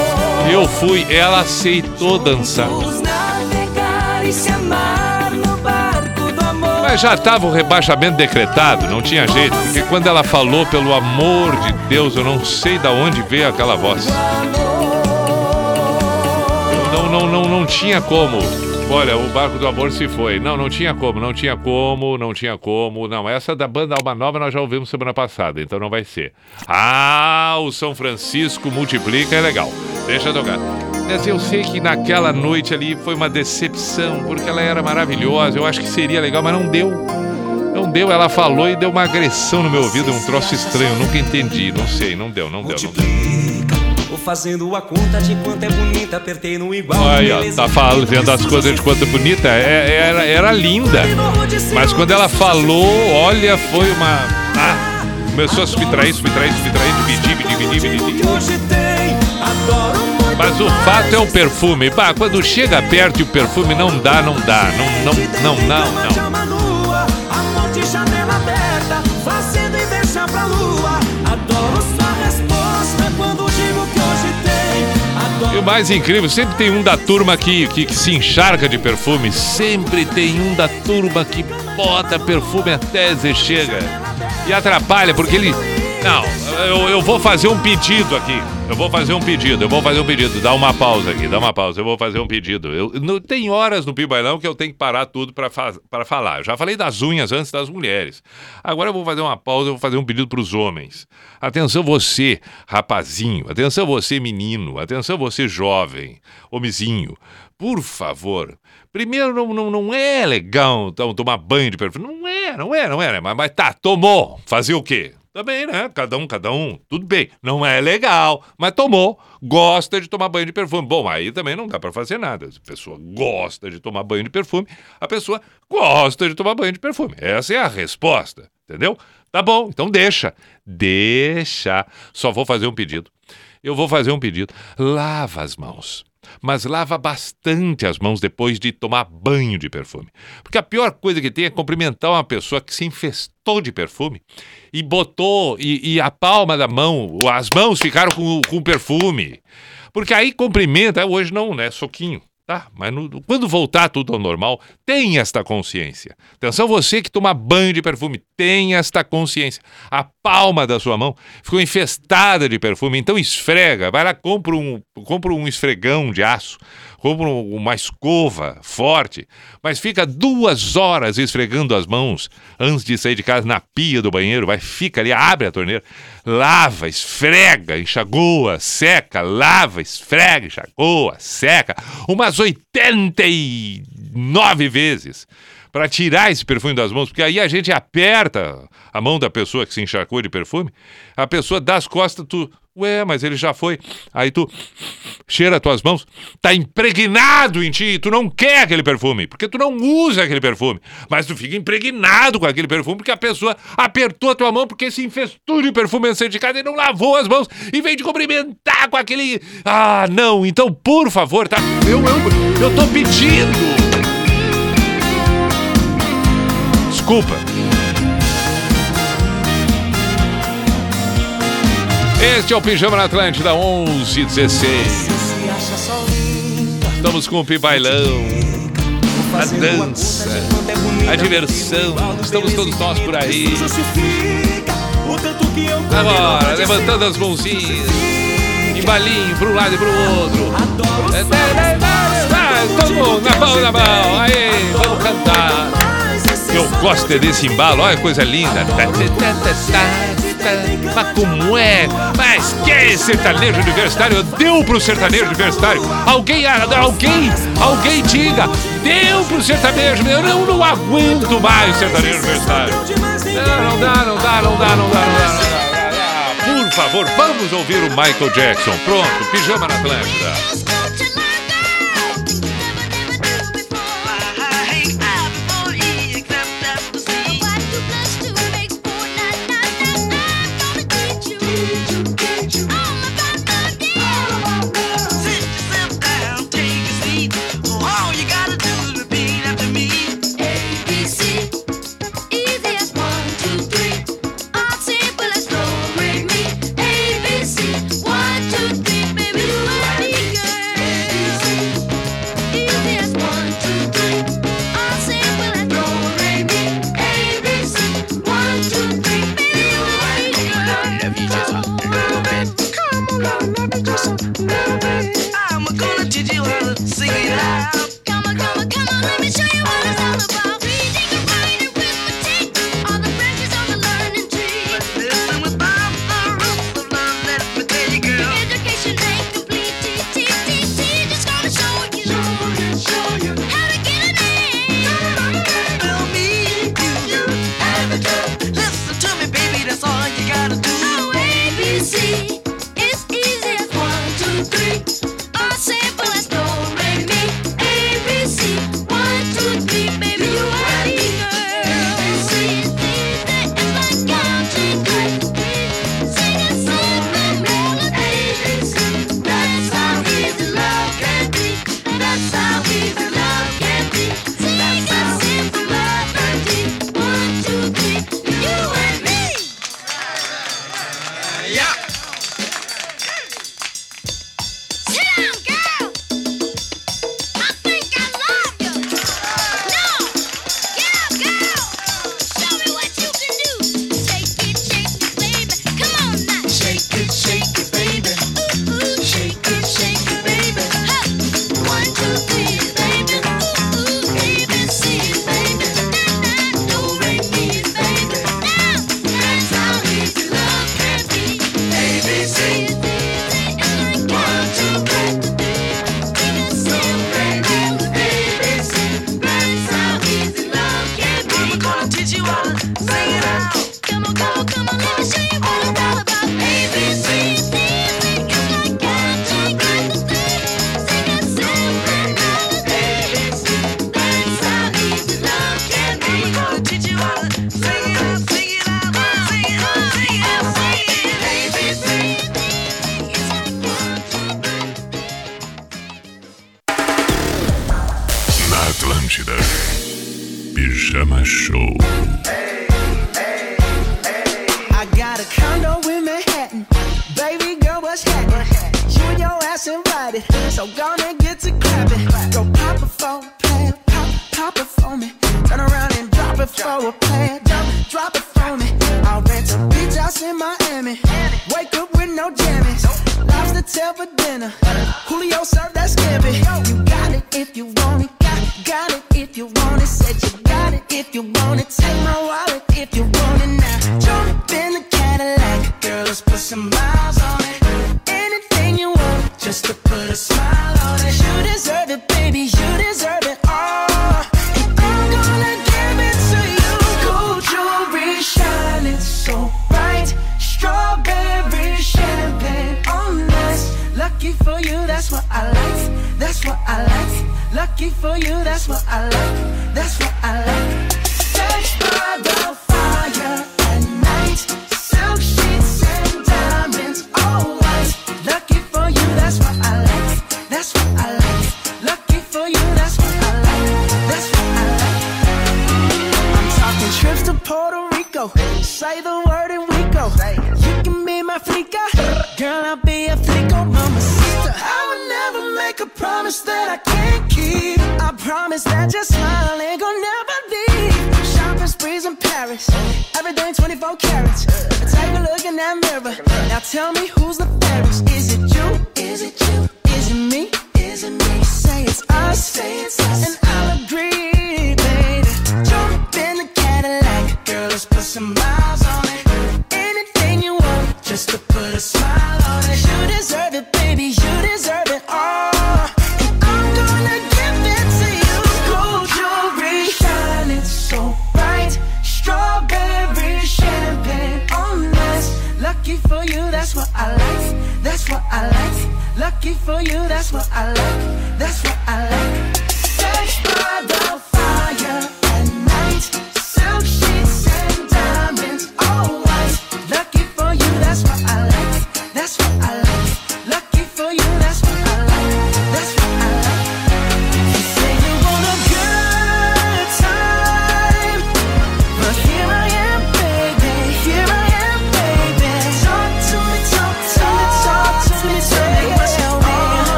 Eu fui, ela aceitou dançar. Mas já estava o rebaixamento decretado, não tinha jeito, porque quando ela falou, pelo amor de Deus, eu não sei da onde veio aquela voz. Não, não, não, não tinha como. Olha, o barco do amor se foi. Não, não tinha como, não tinha como, não tinha como. Não, essa da banda Alma Nova nós já ouvimos semana passada, então não vai ser. Ah, o São Francisco multiplica, é legal. Deixa tocar. Mas eu sei que naquela noite ali foi uma decepção, porque ela era maravilhosa. Eu acho que seria legal, mas não deu. Não deu, ela falou e deu uma agressão no meu ouvido, um troço estranho. Nunca entendi, não sei, não deu, não deu, não deu. Vou fazendo a conta de quanto é bonita, apertei no igual. Olha, beleza tá fazendo as coisas de quanto bonita. É- era, era linda. Mas quando ela falou, olha, foi uma. Ah, começou a subtrair, subtrair, subtrair, dividir, dividir, dividir. Mas o fato é o perfume. Bah, quando chega perto e o perfume não dá, não dá. Não, não, não, não, não. E o mais incrível, sempre tem um da turma que, que, que se encharca de perfume. Sempre tem um da turma que bota perfume até Zé chega. E atrapalha, porque ele. Não, eu, eu vou fazer um pedido aqui. Eu vou fazer um pedido, eu vou fazer um pedido. Dá uma pausa aqui, dá uma pausa. Eu vou fazer um pedido. Eu, não, tem horas no Pibailão que eu tenho que parar tudo pra falar. Eu já falei das unhas antes das mulheres. Agora eu vou fazer uma pausa, eu vou fazer um pedido pros homens. Atenção você, rapazinho. Atenção você, menino. Atenção você, jovem. Homenzinho. Por favor. Primeiro, não, não, não é legal então, tomar banho de perfume. Não é, não é, não é. Mas, mas tá, tomou. Fazer o quê? Também, né? Cada um, cada um. Tudo bem. Não é legal, mas tomou. Gosta de tomar banho de perfume. Bom, aí também não dá pra fazer nada. Se a pessoa gosta de tomar banho de perfume, a pessoa gosta de tomar banho de perfume. Essa é a resposta, entendeu? Tá bom, então deixa. Deixa. Só vou fazer um pedido. Eu vou fazer um pedido. Lava as mãos. Mas lava bastante as mãos depois de tomar banho de perfume. Porque a pior coisa que tem é cumprimentar uma pessoa que se infestou de perfume e botou, e, e a palma da mão, as mãos ficaram com, com perfume. Porque aí cumprimenta, hoje não, né? Soquinho. Tá, mas no- quando voltar tudo ao normal, tenha esta consciência. Atenção, você que toma banho de perfume, tenha esta consciência. A palma da sua mão ficou infestada de perfume, então esfrega. Vai lá, compra um, compra um esfregão de aço, compra um- uma escova forte, mas fica duas horas esfregando as mãos antes de sair de casa na pia do banheiro. Vai, fica ali, abre a torneira, lava, esfrega, enxagoa, seca, lava, esfrega, enxagoa, seca. Umas 89 vezes para tirar esse perfume das mãos, porque aí a gente aperta a mão da pessoa que se encharcou de perfume, a pessoa dá as costas, tu, ué, mas ele já foi. Aí tu cheira as tuas mãos, tá impregnado em ti, tu não quer aquele perfume, porque tu não usa aquele perfume, mas tu fica impregnado com aquele perfume porque a pessoa apertou a tua mão porque se infestou de perfume casa e não lavou as mãos e veio te cumprimentar com aquele. Ah, não, então por favor, tá? Eu, eu, eu tô pedindo. Desculpa. Este é o Pijama na Atlântida 1116. Estamos com o Pibailão, a dança, a diversão. Estamos todos nós por aí. Agora, levantando as mãozinhas, embalinho para um lado e para o outro. Todo mundo na mão, na mão. Aí, vamos cantar. Eu gosto é desse embalo, olha que coisa linda. Mas como é? Mas que é sertanejo universitário? Deu pro sertanejo universitário. Alguém, alguém, alguém diga, deu pro sertanejo. Eu não, não aguento mais sertanejo universitário. Não, não dá, não dá, não dá, não dá, não dá. Não dá. Por favor, vamos ouvir o Michael Jackson. Pronto, pijama na Atlântida.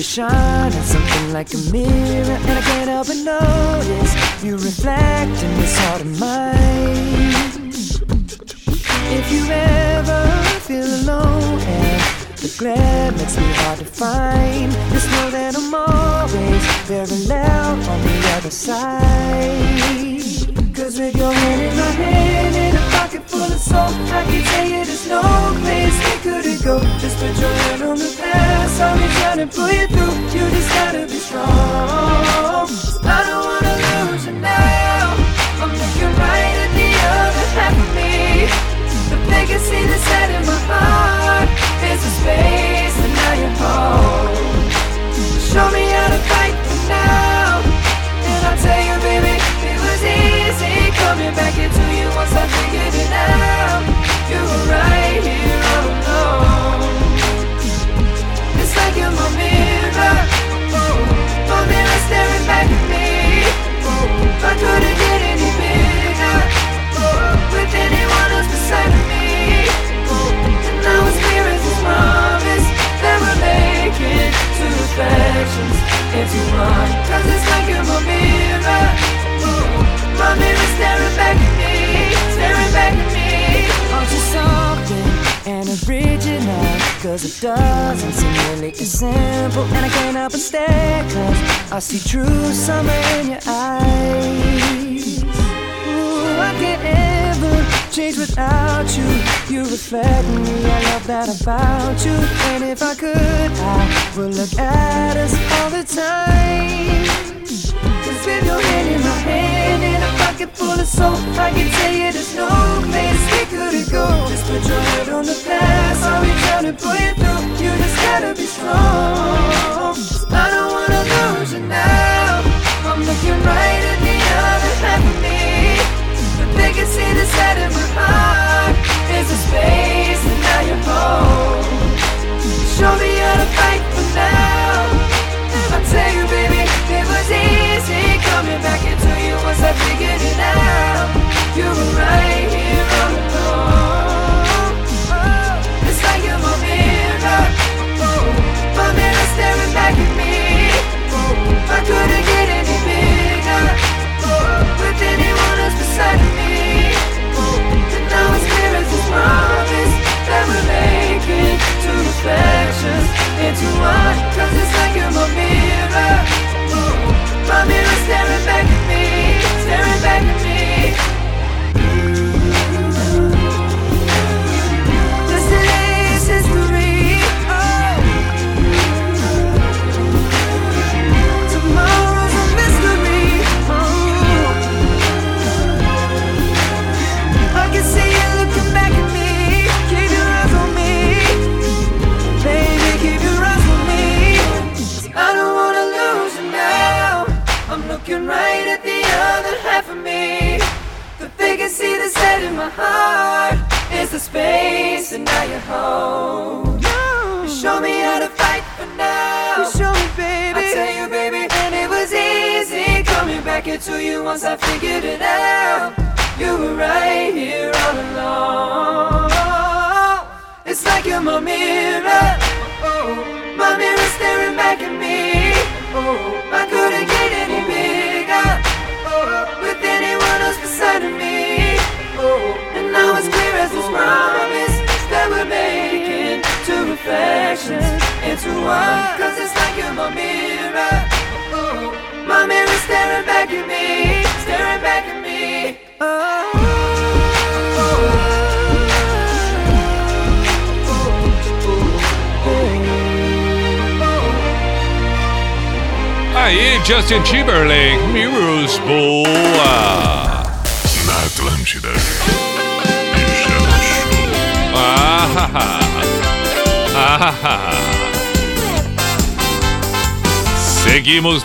You shine in something like a mirror, and I can't help but notice you reflect in this heart of mine. If you ever feel alone, and the glare makes me hard to find, just know that I'm always very loud on the other side. Cause with your hand in my hand so I can tell you there's no place we couldn't go. Just put your hand on the past, I'll be trying to pull you through. You just gotta be strong. I don't wanna lose you now. I'm looking right at the other half of me. The legacy that's set in my heart is the space that now you hold. Show me how to fight for now. coming back into you once I figured it out. You were right here oh, all alone. It's like you're my mirror, oh, oh, my mirror staring back at me. Oh, I couldn't get any bigger with anyone else beside me. And now it's clear as it's promise that we're making two factions if you want. Cause it's like you're my mirror mommy was staring back at me, staring back at me. Aren't something an original? Cause it doesn't seem really as simple. And I can't help but stare, cause I see true summer in your eyes. Ooh, I can't ever change without you. You reflect me, I love that about you. And if I could, I would look at us all the time. Cause with your hand in my hand and a pocket full of soap. I can tell you there's no place we couldn't go Just put your head on the past, I'll reach out and pull you through. You just gotta be strong. I don't wanna lose you now. I'm looking right at the other half of me. But they can see the side of my heart There's a space and now you're home Show me how to fight for now. I'll tell you, baby, coming back into you once I figured it out. You were right here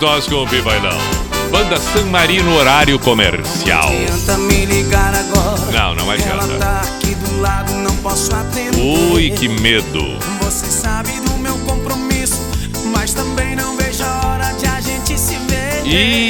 Nós com o Vivailão. Banda San Marino, horário comercial. Tenta me ligar agora. Não, não Ela tá adianta. aqui do lado, não posso atender. Ui, que medo. Você sabe do meu compromisso, mas também não vejo a hora de a gente se ver. Ih.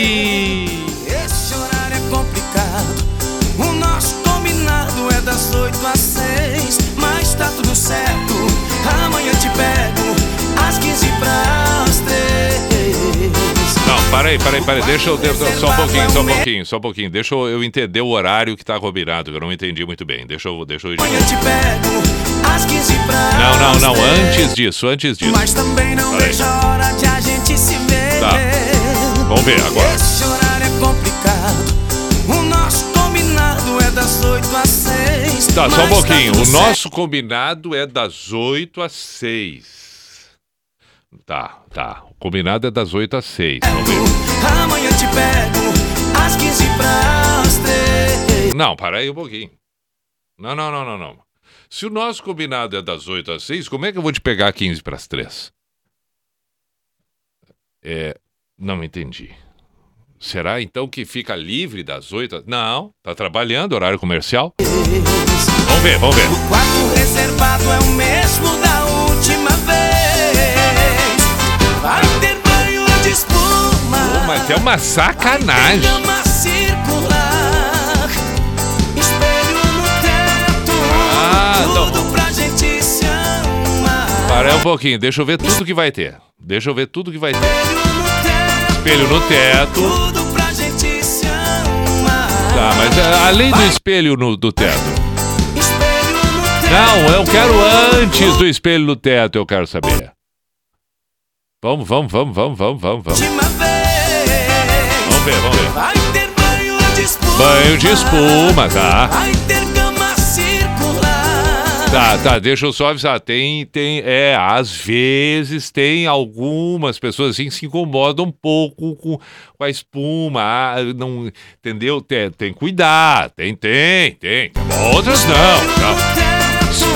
Parei, parei, parei. Deixa eu. Só um pouquinho, só um pouquinho, só um pouquinho. Deixa eu, eu entender o horário que tá combinado, que eu não entendi muito bem. Deixa eu, deixa eu ir de Amanhã novo. te pego às 15 pras Não, não, não. 3. Antes disso, antes disso. Mas também não vejo a hora de a gente se ver. Tá. Vamos ver agora. Esse horário é complicado. O nosso combinado é das 8 às 6. Tá, só um pouquinho. tudo O nosso combinado é das 8 às 6. Tá, tá. Combinado é das 8 às 6. Vamos ver. Amanhã te pego às 15 pras 3. Não, para aí um pouquinho. Não, não, não, não, não. Se o nosso combinado é das 8 às 6, como é que eu vou te pegar 15 para as 3? É. Não entendi. Será então que fica livre das 8 às... Não, tá trabalhando, horário comercial. Vamos ver, vamos ver. O reservado é o mesmo da Vai ter banho de espuma. Mas é uma sacanagem. Espelho no teto. Ah, não. tudo pra gente se amar. Para aí um pouquinho, deixa eu ver tudo que vai ter. Deixa eu ver tudo que vai ter. Espelho no teto. Tudo pra gente se amar. Tá, mas é, além do espelho no, do teto. Espelho no Não, eu quero antes do espelho no teto, eu quero saber. Vamos, vamos, vamos, vamos, vamos, vamos, vamos. Vamos ver, vamos ver. Vai ter banho de espuma. Banho de espuma, tá? Vai ter cama circular. Tá, tá, deixa eu só avisar. Tem, tem, é, às vezes tem algumas pessoas assim que se incomodam um pouco com, com a espuma, ah, não, entendeu? Tem, tem que cuidar, tem, tem, tem. Outras não, não.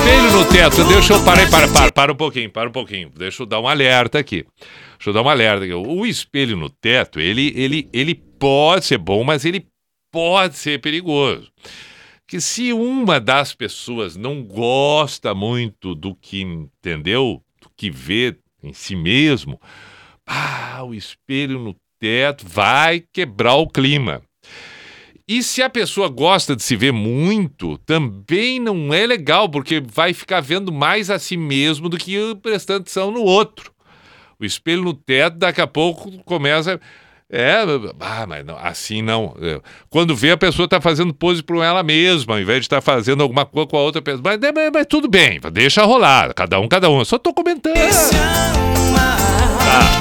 Espelho no teto, deixa eu parar, para, para, para um pouquinho, para um pouquinho. Deixa eu dar um alerta aqui. Deixa eu dar um alerta aqui. O espelho no teto, ele, ele, ele pode ser bom, mas ele pode ser perigoso que se uma das pessoas não gosta muito do que entendeu, do que vê em si mesmo, ah, o espelho no teto vai quebrar o clima. E se a pessoa gosta de se ver muito, também não é legal, porque vai ficar vendo mais a si mesmo do que prestando atenção no outro. O espelho no teto, daqui a pouco começa. É, ah, mas não, assim não. É, Quando vê, a pessoa está fazendo pose para ela mesma, ao invés de estar fazendo alguma coisa com a outra pessoa. Mas, mas, mas tudo bem, deixa rolar. Cada um, cada um. Eu só tô comentando. Tá,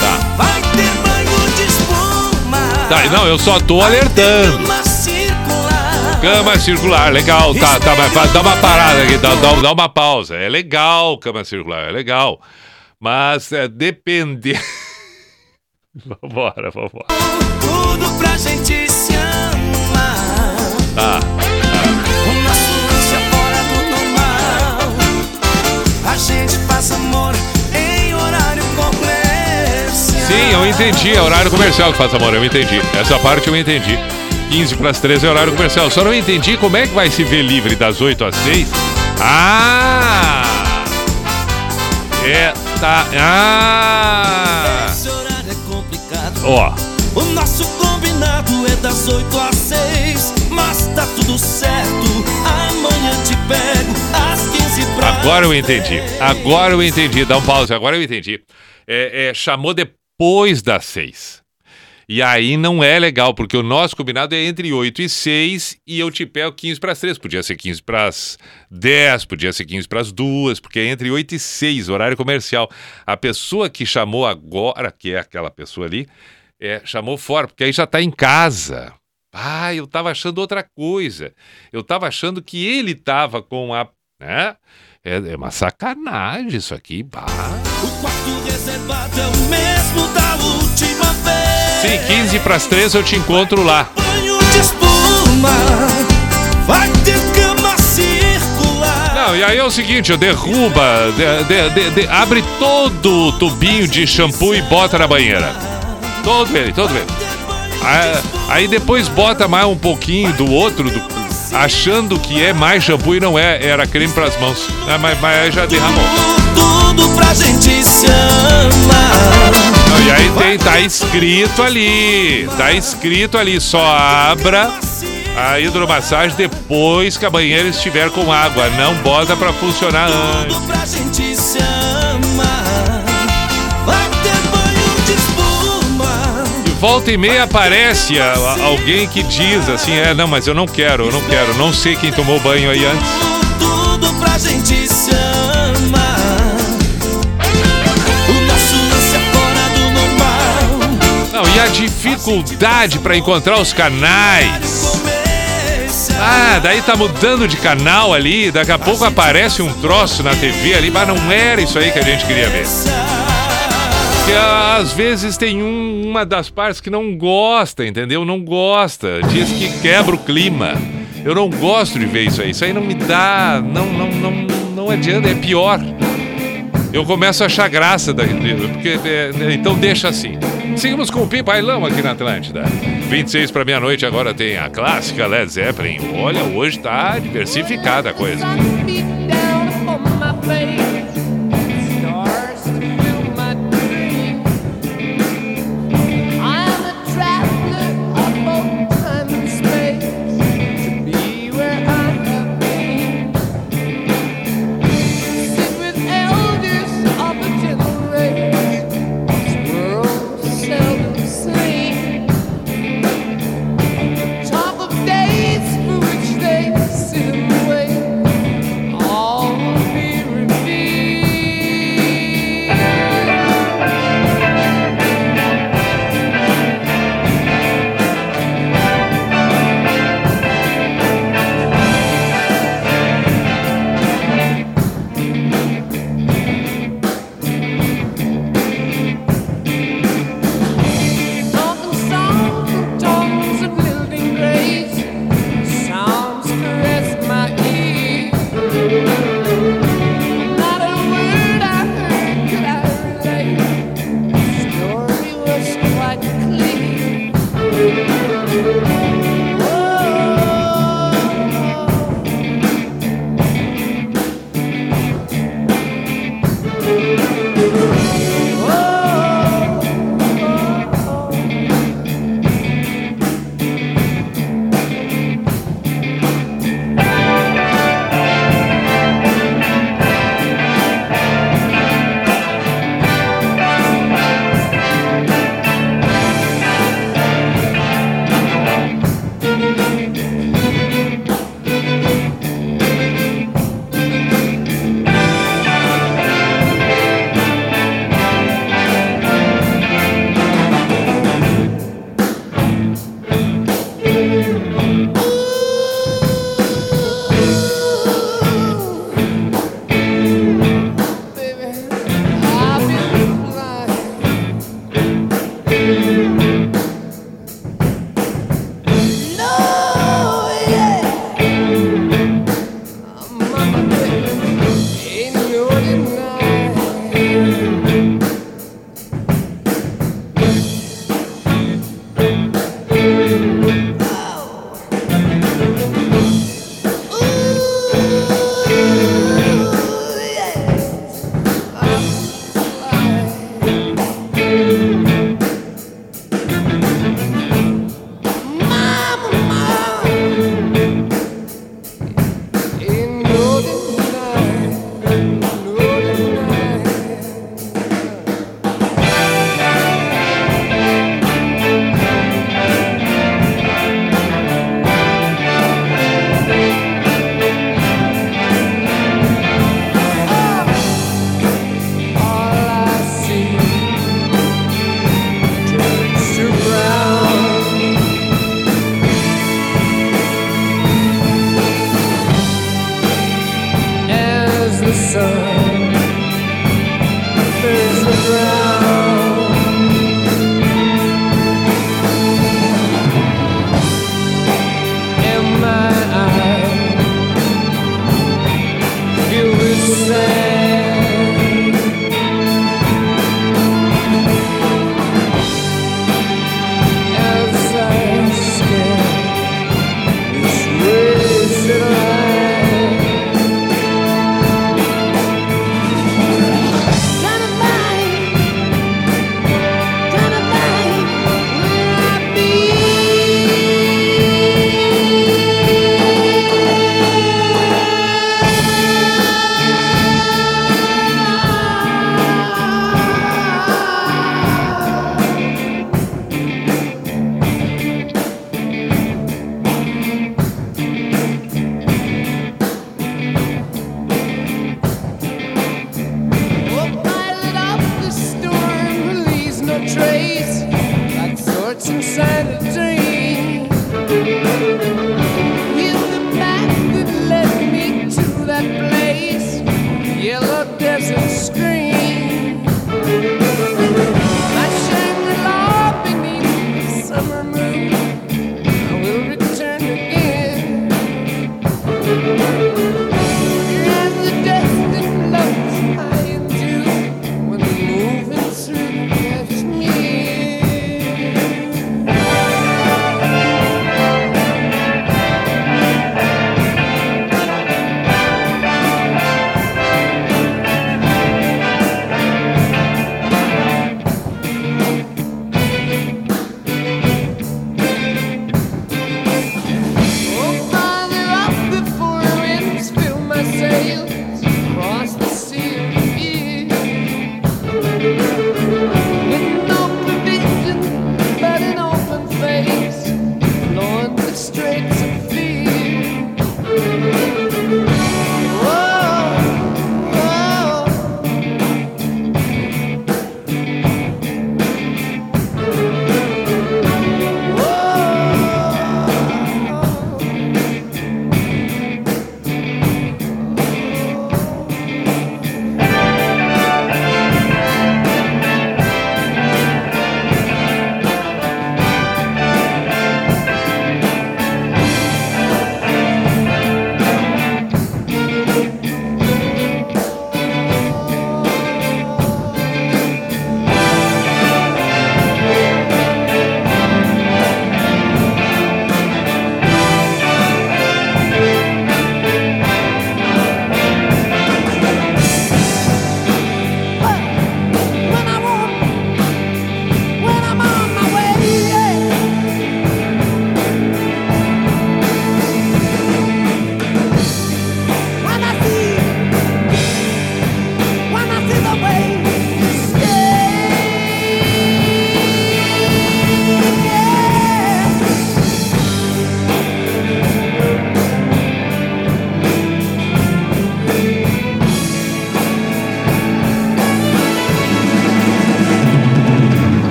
tá. Vai ter banho de espuma. Tá, não, eu só tô alertando. Cama circular. Legal. Tá, tá, mas dá uma parada aqui, dá, dá, dá uma pausa. É legal, cama circular, é legal. Mas é, depender. vambora, vambora. Tudo pra gente se amar. Tá. A gente amor em horário comercial. Sim, eu entendi. É horário comercial que faz amor, eu entendi. Essa parte eu entendi. 15 para as 13 é horário comercial. Só não entendi como é que vai se ver livre das 8 às 6. Ah! É, tá. Ah! Esse horário é complicado. Ó. O nosso combinado é das 8 às 6. Mas tá tudo certo. Amanhã te pego às 15 pra. Agora eu entendi. Agora eu entendi. Dá um pause. Agora eu entendi. É, é, chamou depois das seis. E aí não é legal, porque o nosso combinado é entre 8 e 6 e eu te pego 15 para as 3. Podia ser 15 para as 10, podia ser 15 para as 2, porque é entre 8 e 6, horário comercial. A pessoa que chamou agora, que é aquela pessoa ali, é, chamou fora, porque aí já está em casa. Ah, eu tava achando outra coisa. Eu tava achando que ele tava com a. Né? É, é uma sacanagem isso aqui. Bah. O quarto reservado é o mesmo. Sim, 15 para as 3 eu te encontro lá. Banho de espuma. Vai ter cama circular. Não, e aí é o seguinte, eu derruba, de- de- de- abre todo o tubinho de shampoo e bota na banheira. Todo ele, todo ele. Aí depois bota mais um pouquinho do outro, do- achando que é mais shampoo e não é, era creme para as mãos. Ah, mas, mas aí já derramou. Tudo pra gente se amar. Não, e aí tem, tá escrito ali, tá escrito ali, só abra a hidromassagem depois que a banheira estiver com água, não bota pra funcionar antes. Pra gente se amar. Vai ter banho de espuma. E volta e meia aparece a- a- alguém que diz assim, é, não, mas eu não quero, eu não quero, não sei quem tomou banho aí antes. E a dificuldade pra encontrar os canais. Ah, daí tá mudando de canal ali, daqui a pouco aparece um troço na TV ali, mas não era isso aí que a gente queria ver. Porque às vezes tem um- uma das partes que não gosta, entendeu? Não gosta, diz que quebra o clima. Eu não gosto de ver isso aí, isso aí não me dá, não, não, não, não adianta, é pior. Eu começo a achar graça daquilo, porque é, então deixa assim. Seguimos com o Pim Bailão aqui na Atlântida. 26 para meia-noite agora tem a clássica Led Zeppelin. Olha, hoje tá diversificada a coisa.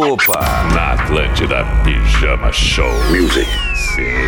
Opa! Na Atlântida Pijama Show. Music. Sim.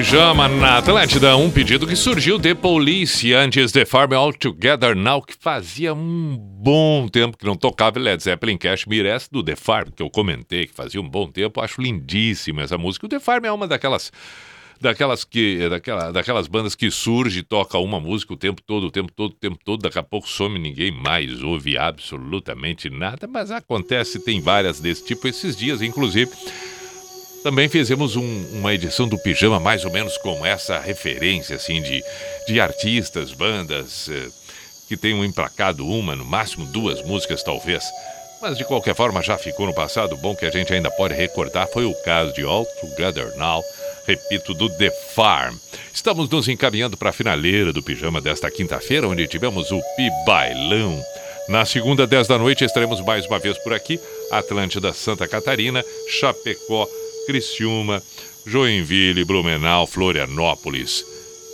Pijama na Atlântida, um pedido que surgiu de Police antes de Farm All Together Now, que fazia um bom tempo que não tocava Led Zeppelin Cashmere, essa do The Farm, que eu comentei, que fazia um bom tempo, acho lindíssima essa música. O The Farm é uma daquelas daquelas que daquela, daquelas bandas que surge toca uma música o tempo todo, o tempo todo, o tempo todo, daqui a pouco some ninguém mais ouve absolutamente nada, mas acontece, tem várias desse tipo esses dias, inclusive também fizemos um- uma edição do Pijama mais ou menos com essa referência assim de, de artistas, bandas eh, que tenham emplacado uma, no máximo duas músicas talvez. Mas de qualquer forma já ficou no passado, bom que a gente ainda pode recordar, foi o caso de All Together Now, repito, do The Farm. Estamos nos encaminhando para a finaleira do Pijama desta quinta-feira, onde tivemos o Pi Bailão. Na segunda, 10 da noite, estaremos mais uma vez por aqui, Atlântida, Santa Catarina, Chapecó, Criciúma, Joinville, Blumenau, Florianópolis.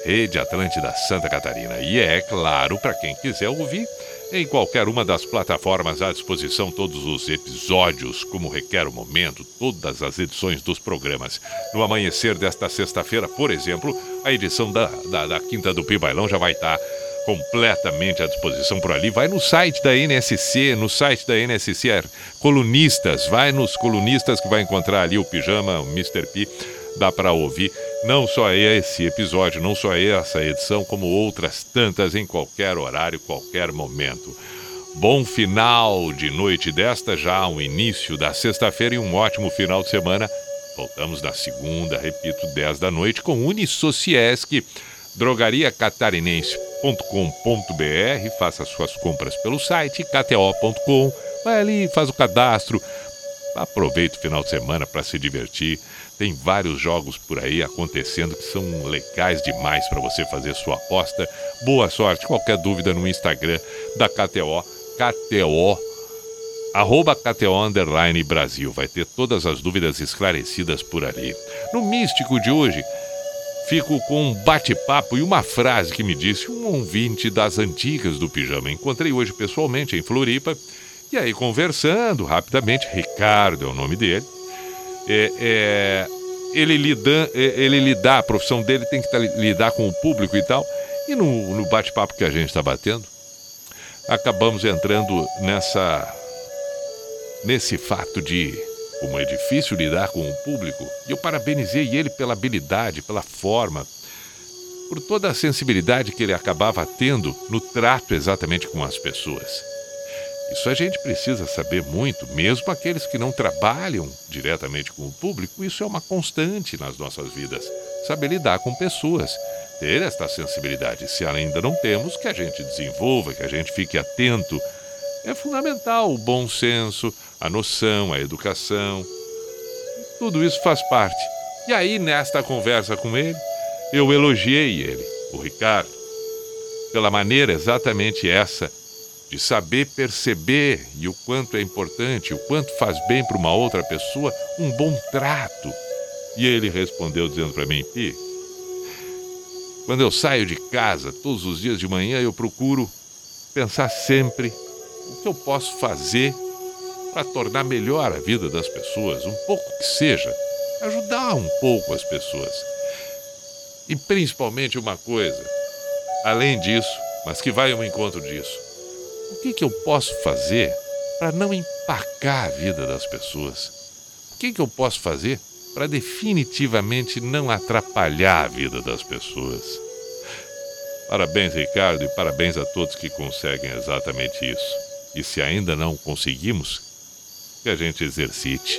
Rede Atlântida Santa Catarina. E é claro, para quem quiser ouvir, em qualquer uma das plataformas à disposição todos os episódios, como requer o momento, todas as edições dos programas. No amanhecer desta sexta-feira, por exemplo, a edição da, da, da Quinta do Pi Bailão já vai estar completamente à disposição por ali. Vai no site da NSC, no site da NSC é Colunistas, vai nos colunistas que vai encontrar ali o pijama, o Mr. P, dá para ouvir não só esse episódio, não só essa edição, como outras tantas em qualquer horário, qualquer momento. Bom final de noite desta, já o início da sexta-feira e um ótimo final de semana. Voltamos na segunda, repito, 10 da noite, com Unisociesc, drogariacatarinense.com.br. Faça suas compras pelo site kto.com. Vai ali, faz o cadastro. Aproveite o final de semana para se divertir. Tem vários jogos por aí acontecendo que são legais demais para você fazer sua aposta. Boa sorte. Qualquer dúvida no Instagram da KTO, KTO, arroba KTO Underline Brasil. Vai ter todas as dúvidas esclarecidas por ali. No Místico de hoje, fico com um bate-papo e uma frase que me disse um ouvinte das antigas do Pijama. Encontrei hoje pessoalmente em Floripa. E aí, conversando rapidamente, Ricardo é o nome dele é, é, ele, lida, é, ele lidar, a profissão dele tem que tá, lidar com o público e tal. E no, no bate-papo que a gente está batendo, acabamos entrando nessa nesse fato de como é difícil lidar com o público. E eu parabenizei ele pela habilidade, pela forma, por toda a sensibilidade que ele acabava tendo no trato exatamente com as pessoas. Isso a gente precisa saber muito, mesmo aqueles que não trabalham diretamente com o público, isso é uma constante nas nossas vidas. Saber lidar com pessoas, ter esta sensibilidade. Se ainda não temos, que a gente desenvolva, que a gente fique atento. É fundamental o bom senso, a noção, a educação. Tudo isso faz parte. E aí, nesta conversa com ele, eu elogiei ele, o Ricardo, pela maneira exatamente essa de saber perceber e o quanto é importante, o quanto faz bem para uma outra pessoa um bom trato. E ele respondeu dizendo para mim: Pi, quando eu saio de casa todos os dias de manhã, eu procuro pensar sempre o que eu posso fazer para tornar melhor a vida das pessoas, um pouco que seja, ajudar um pouco as pessoas. E principalmente uma coisa, além disso, mas que vai ao encontro disso, o que, que eu posso fazer para não empacar a vida das pessoas? O que, que eu posso fazer para definitivamente não atrapalhar a vida das pessoas? Parabéns, Ricardo, e parabéns a todos que conseguem exatamente isso. E se ainda não conseguimos, que a gente exercite.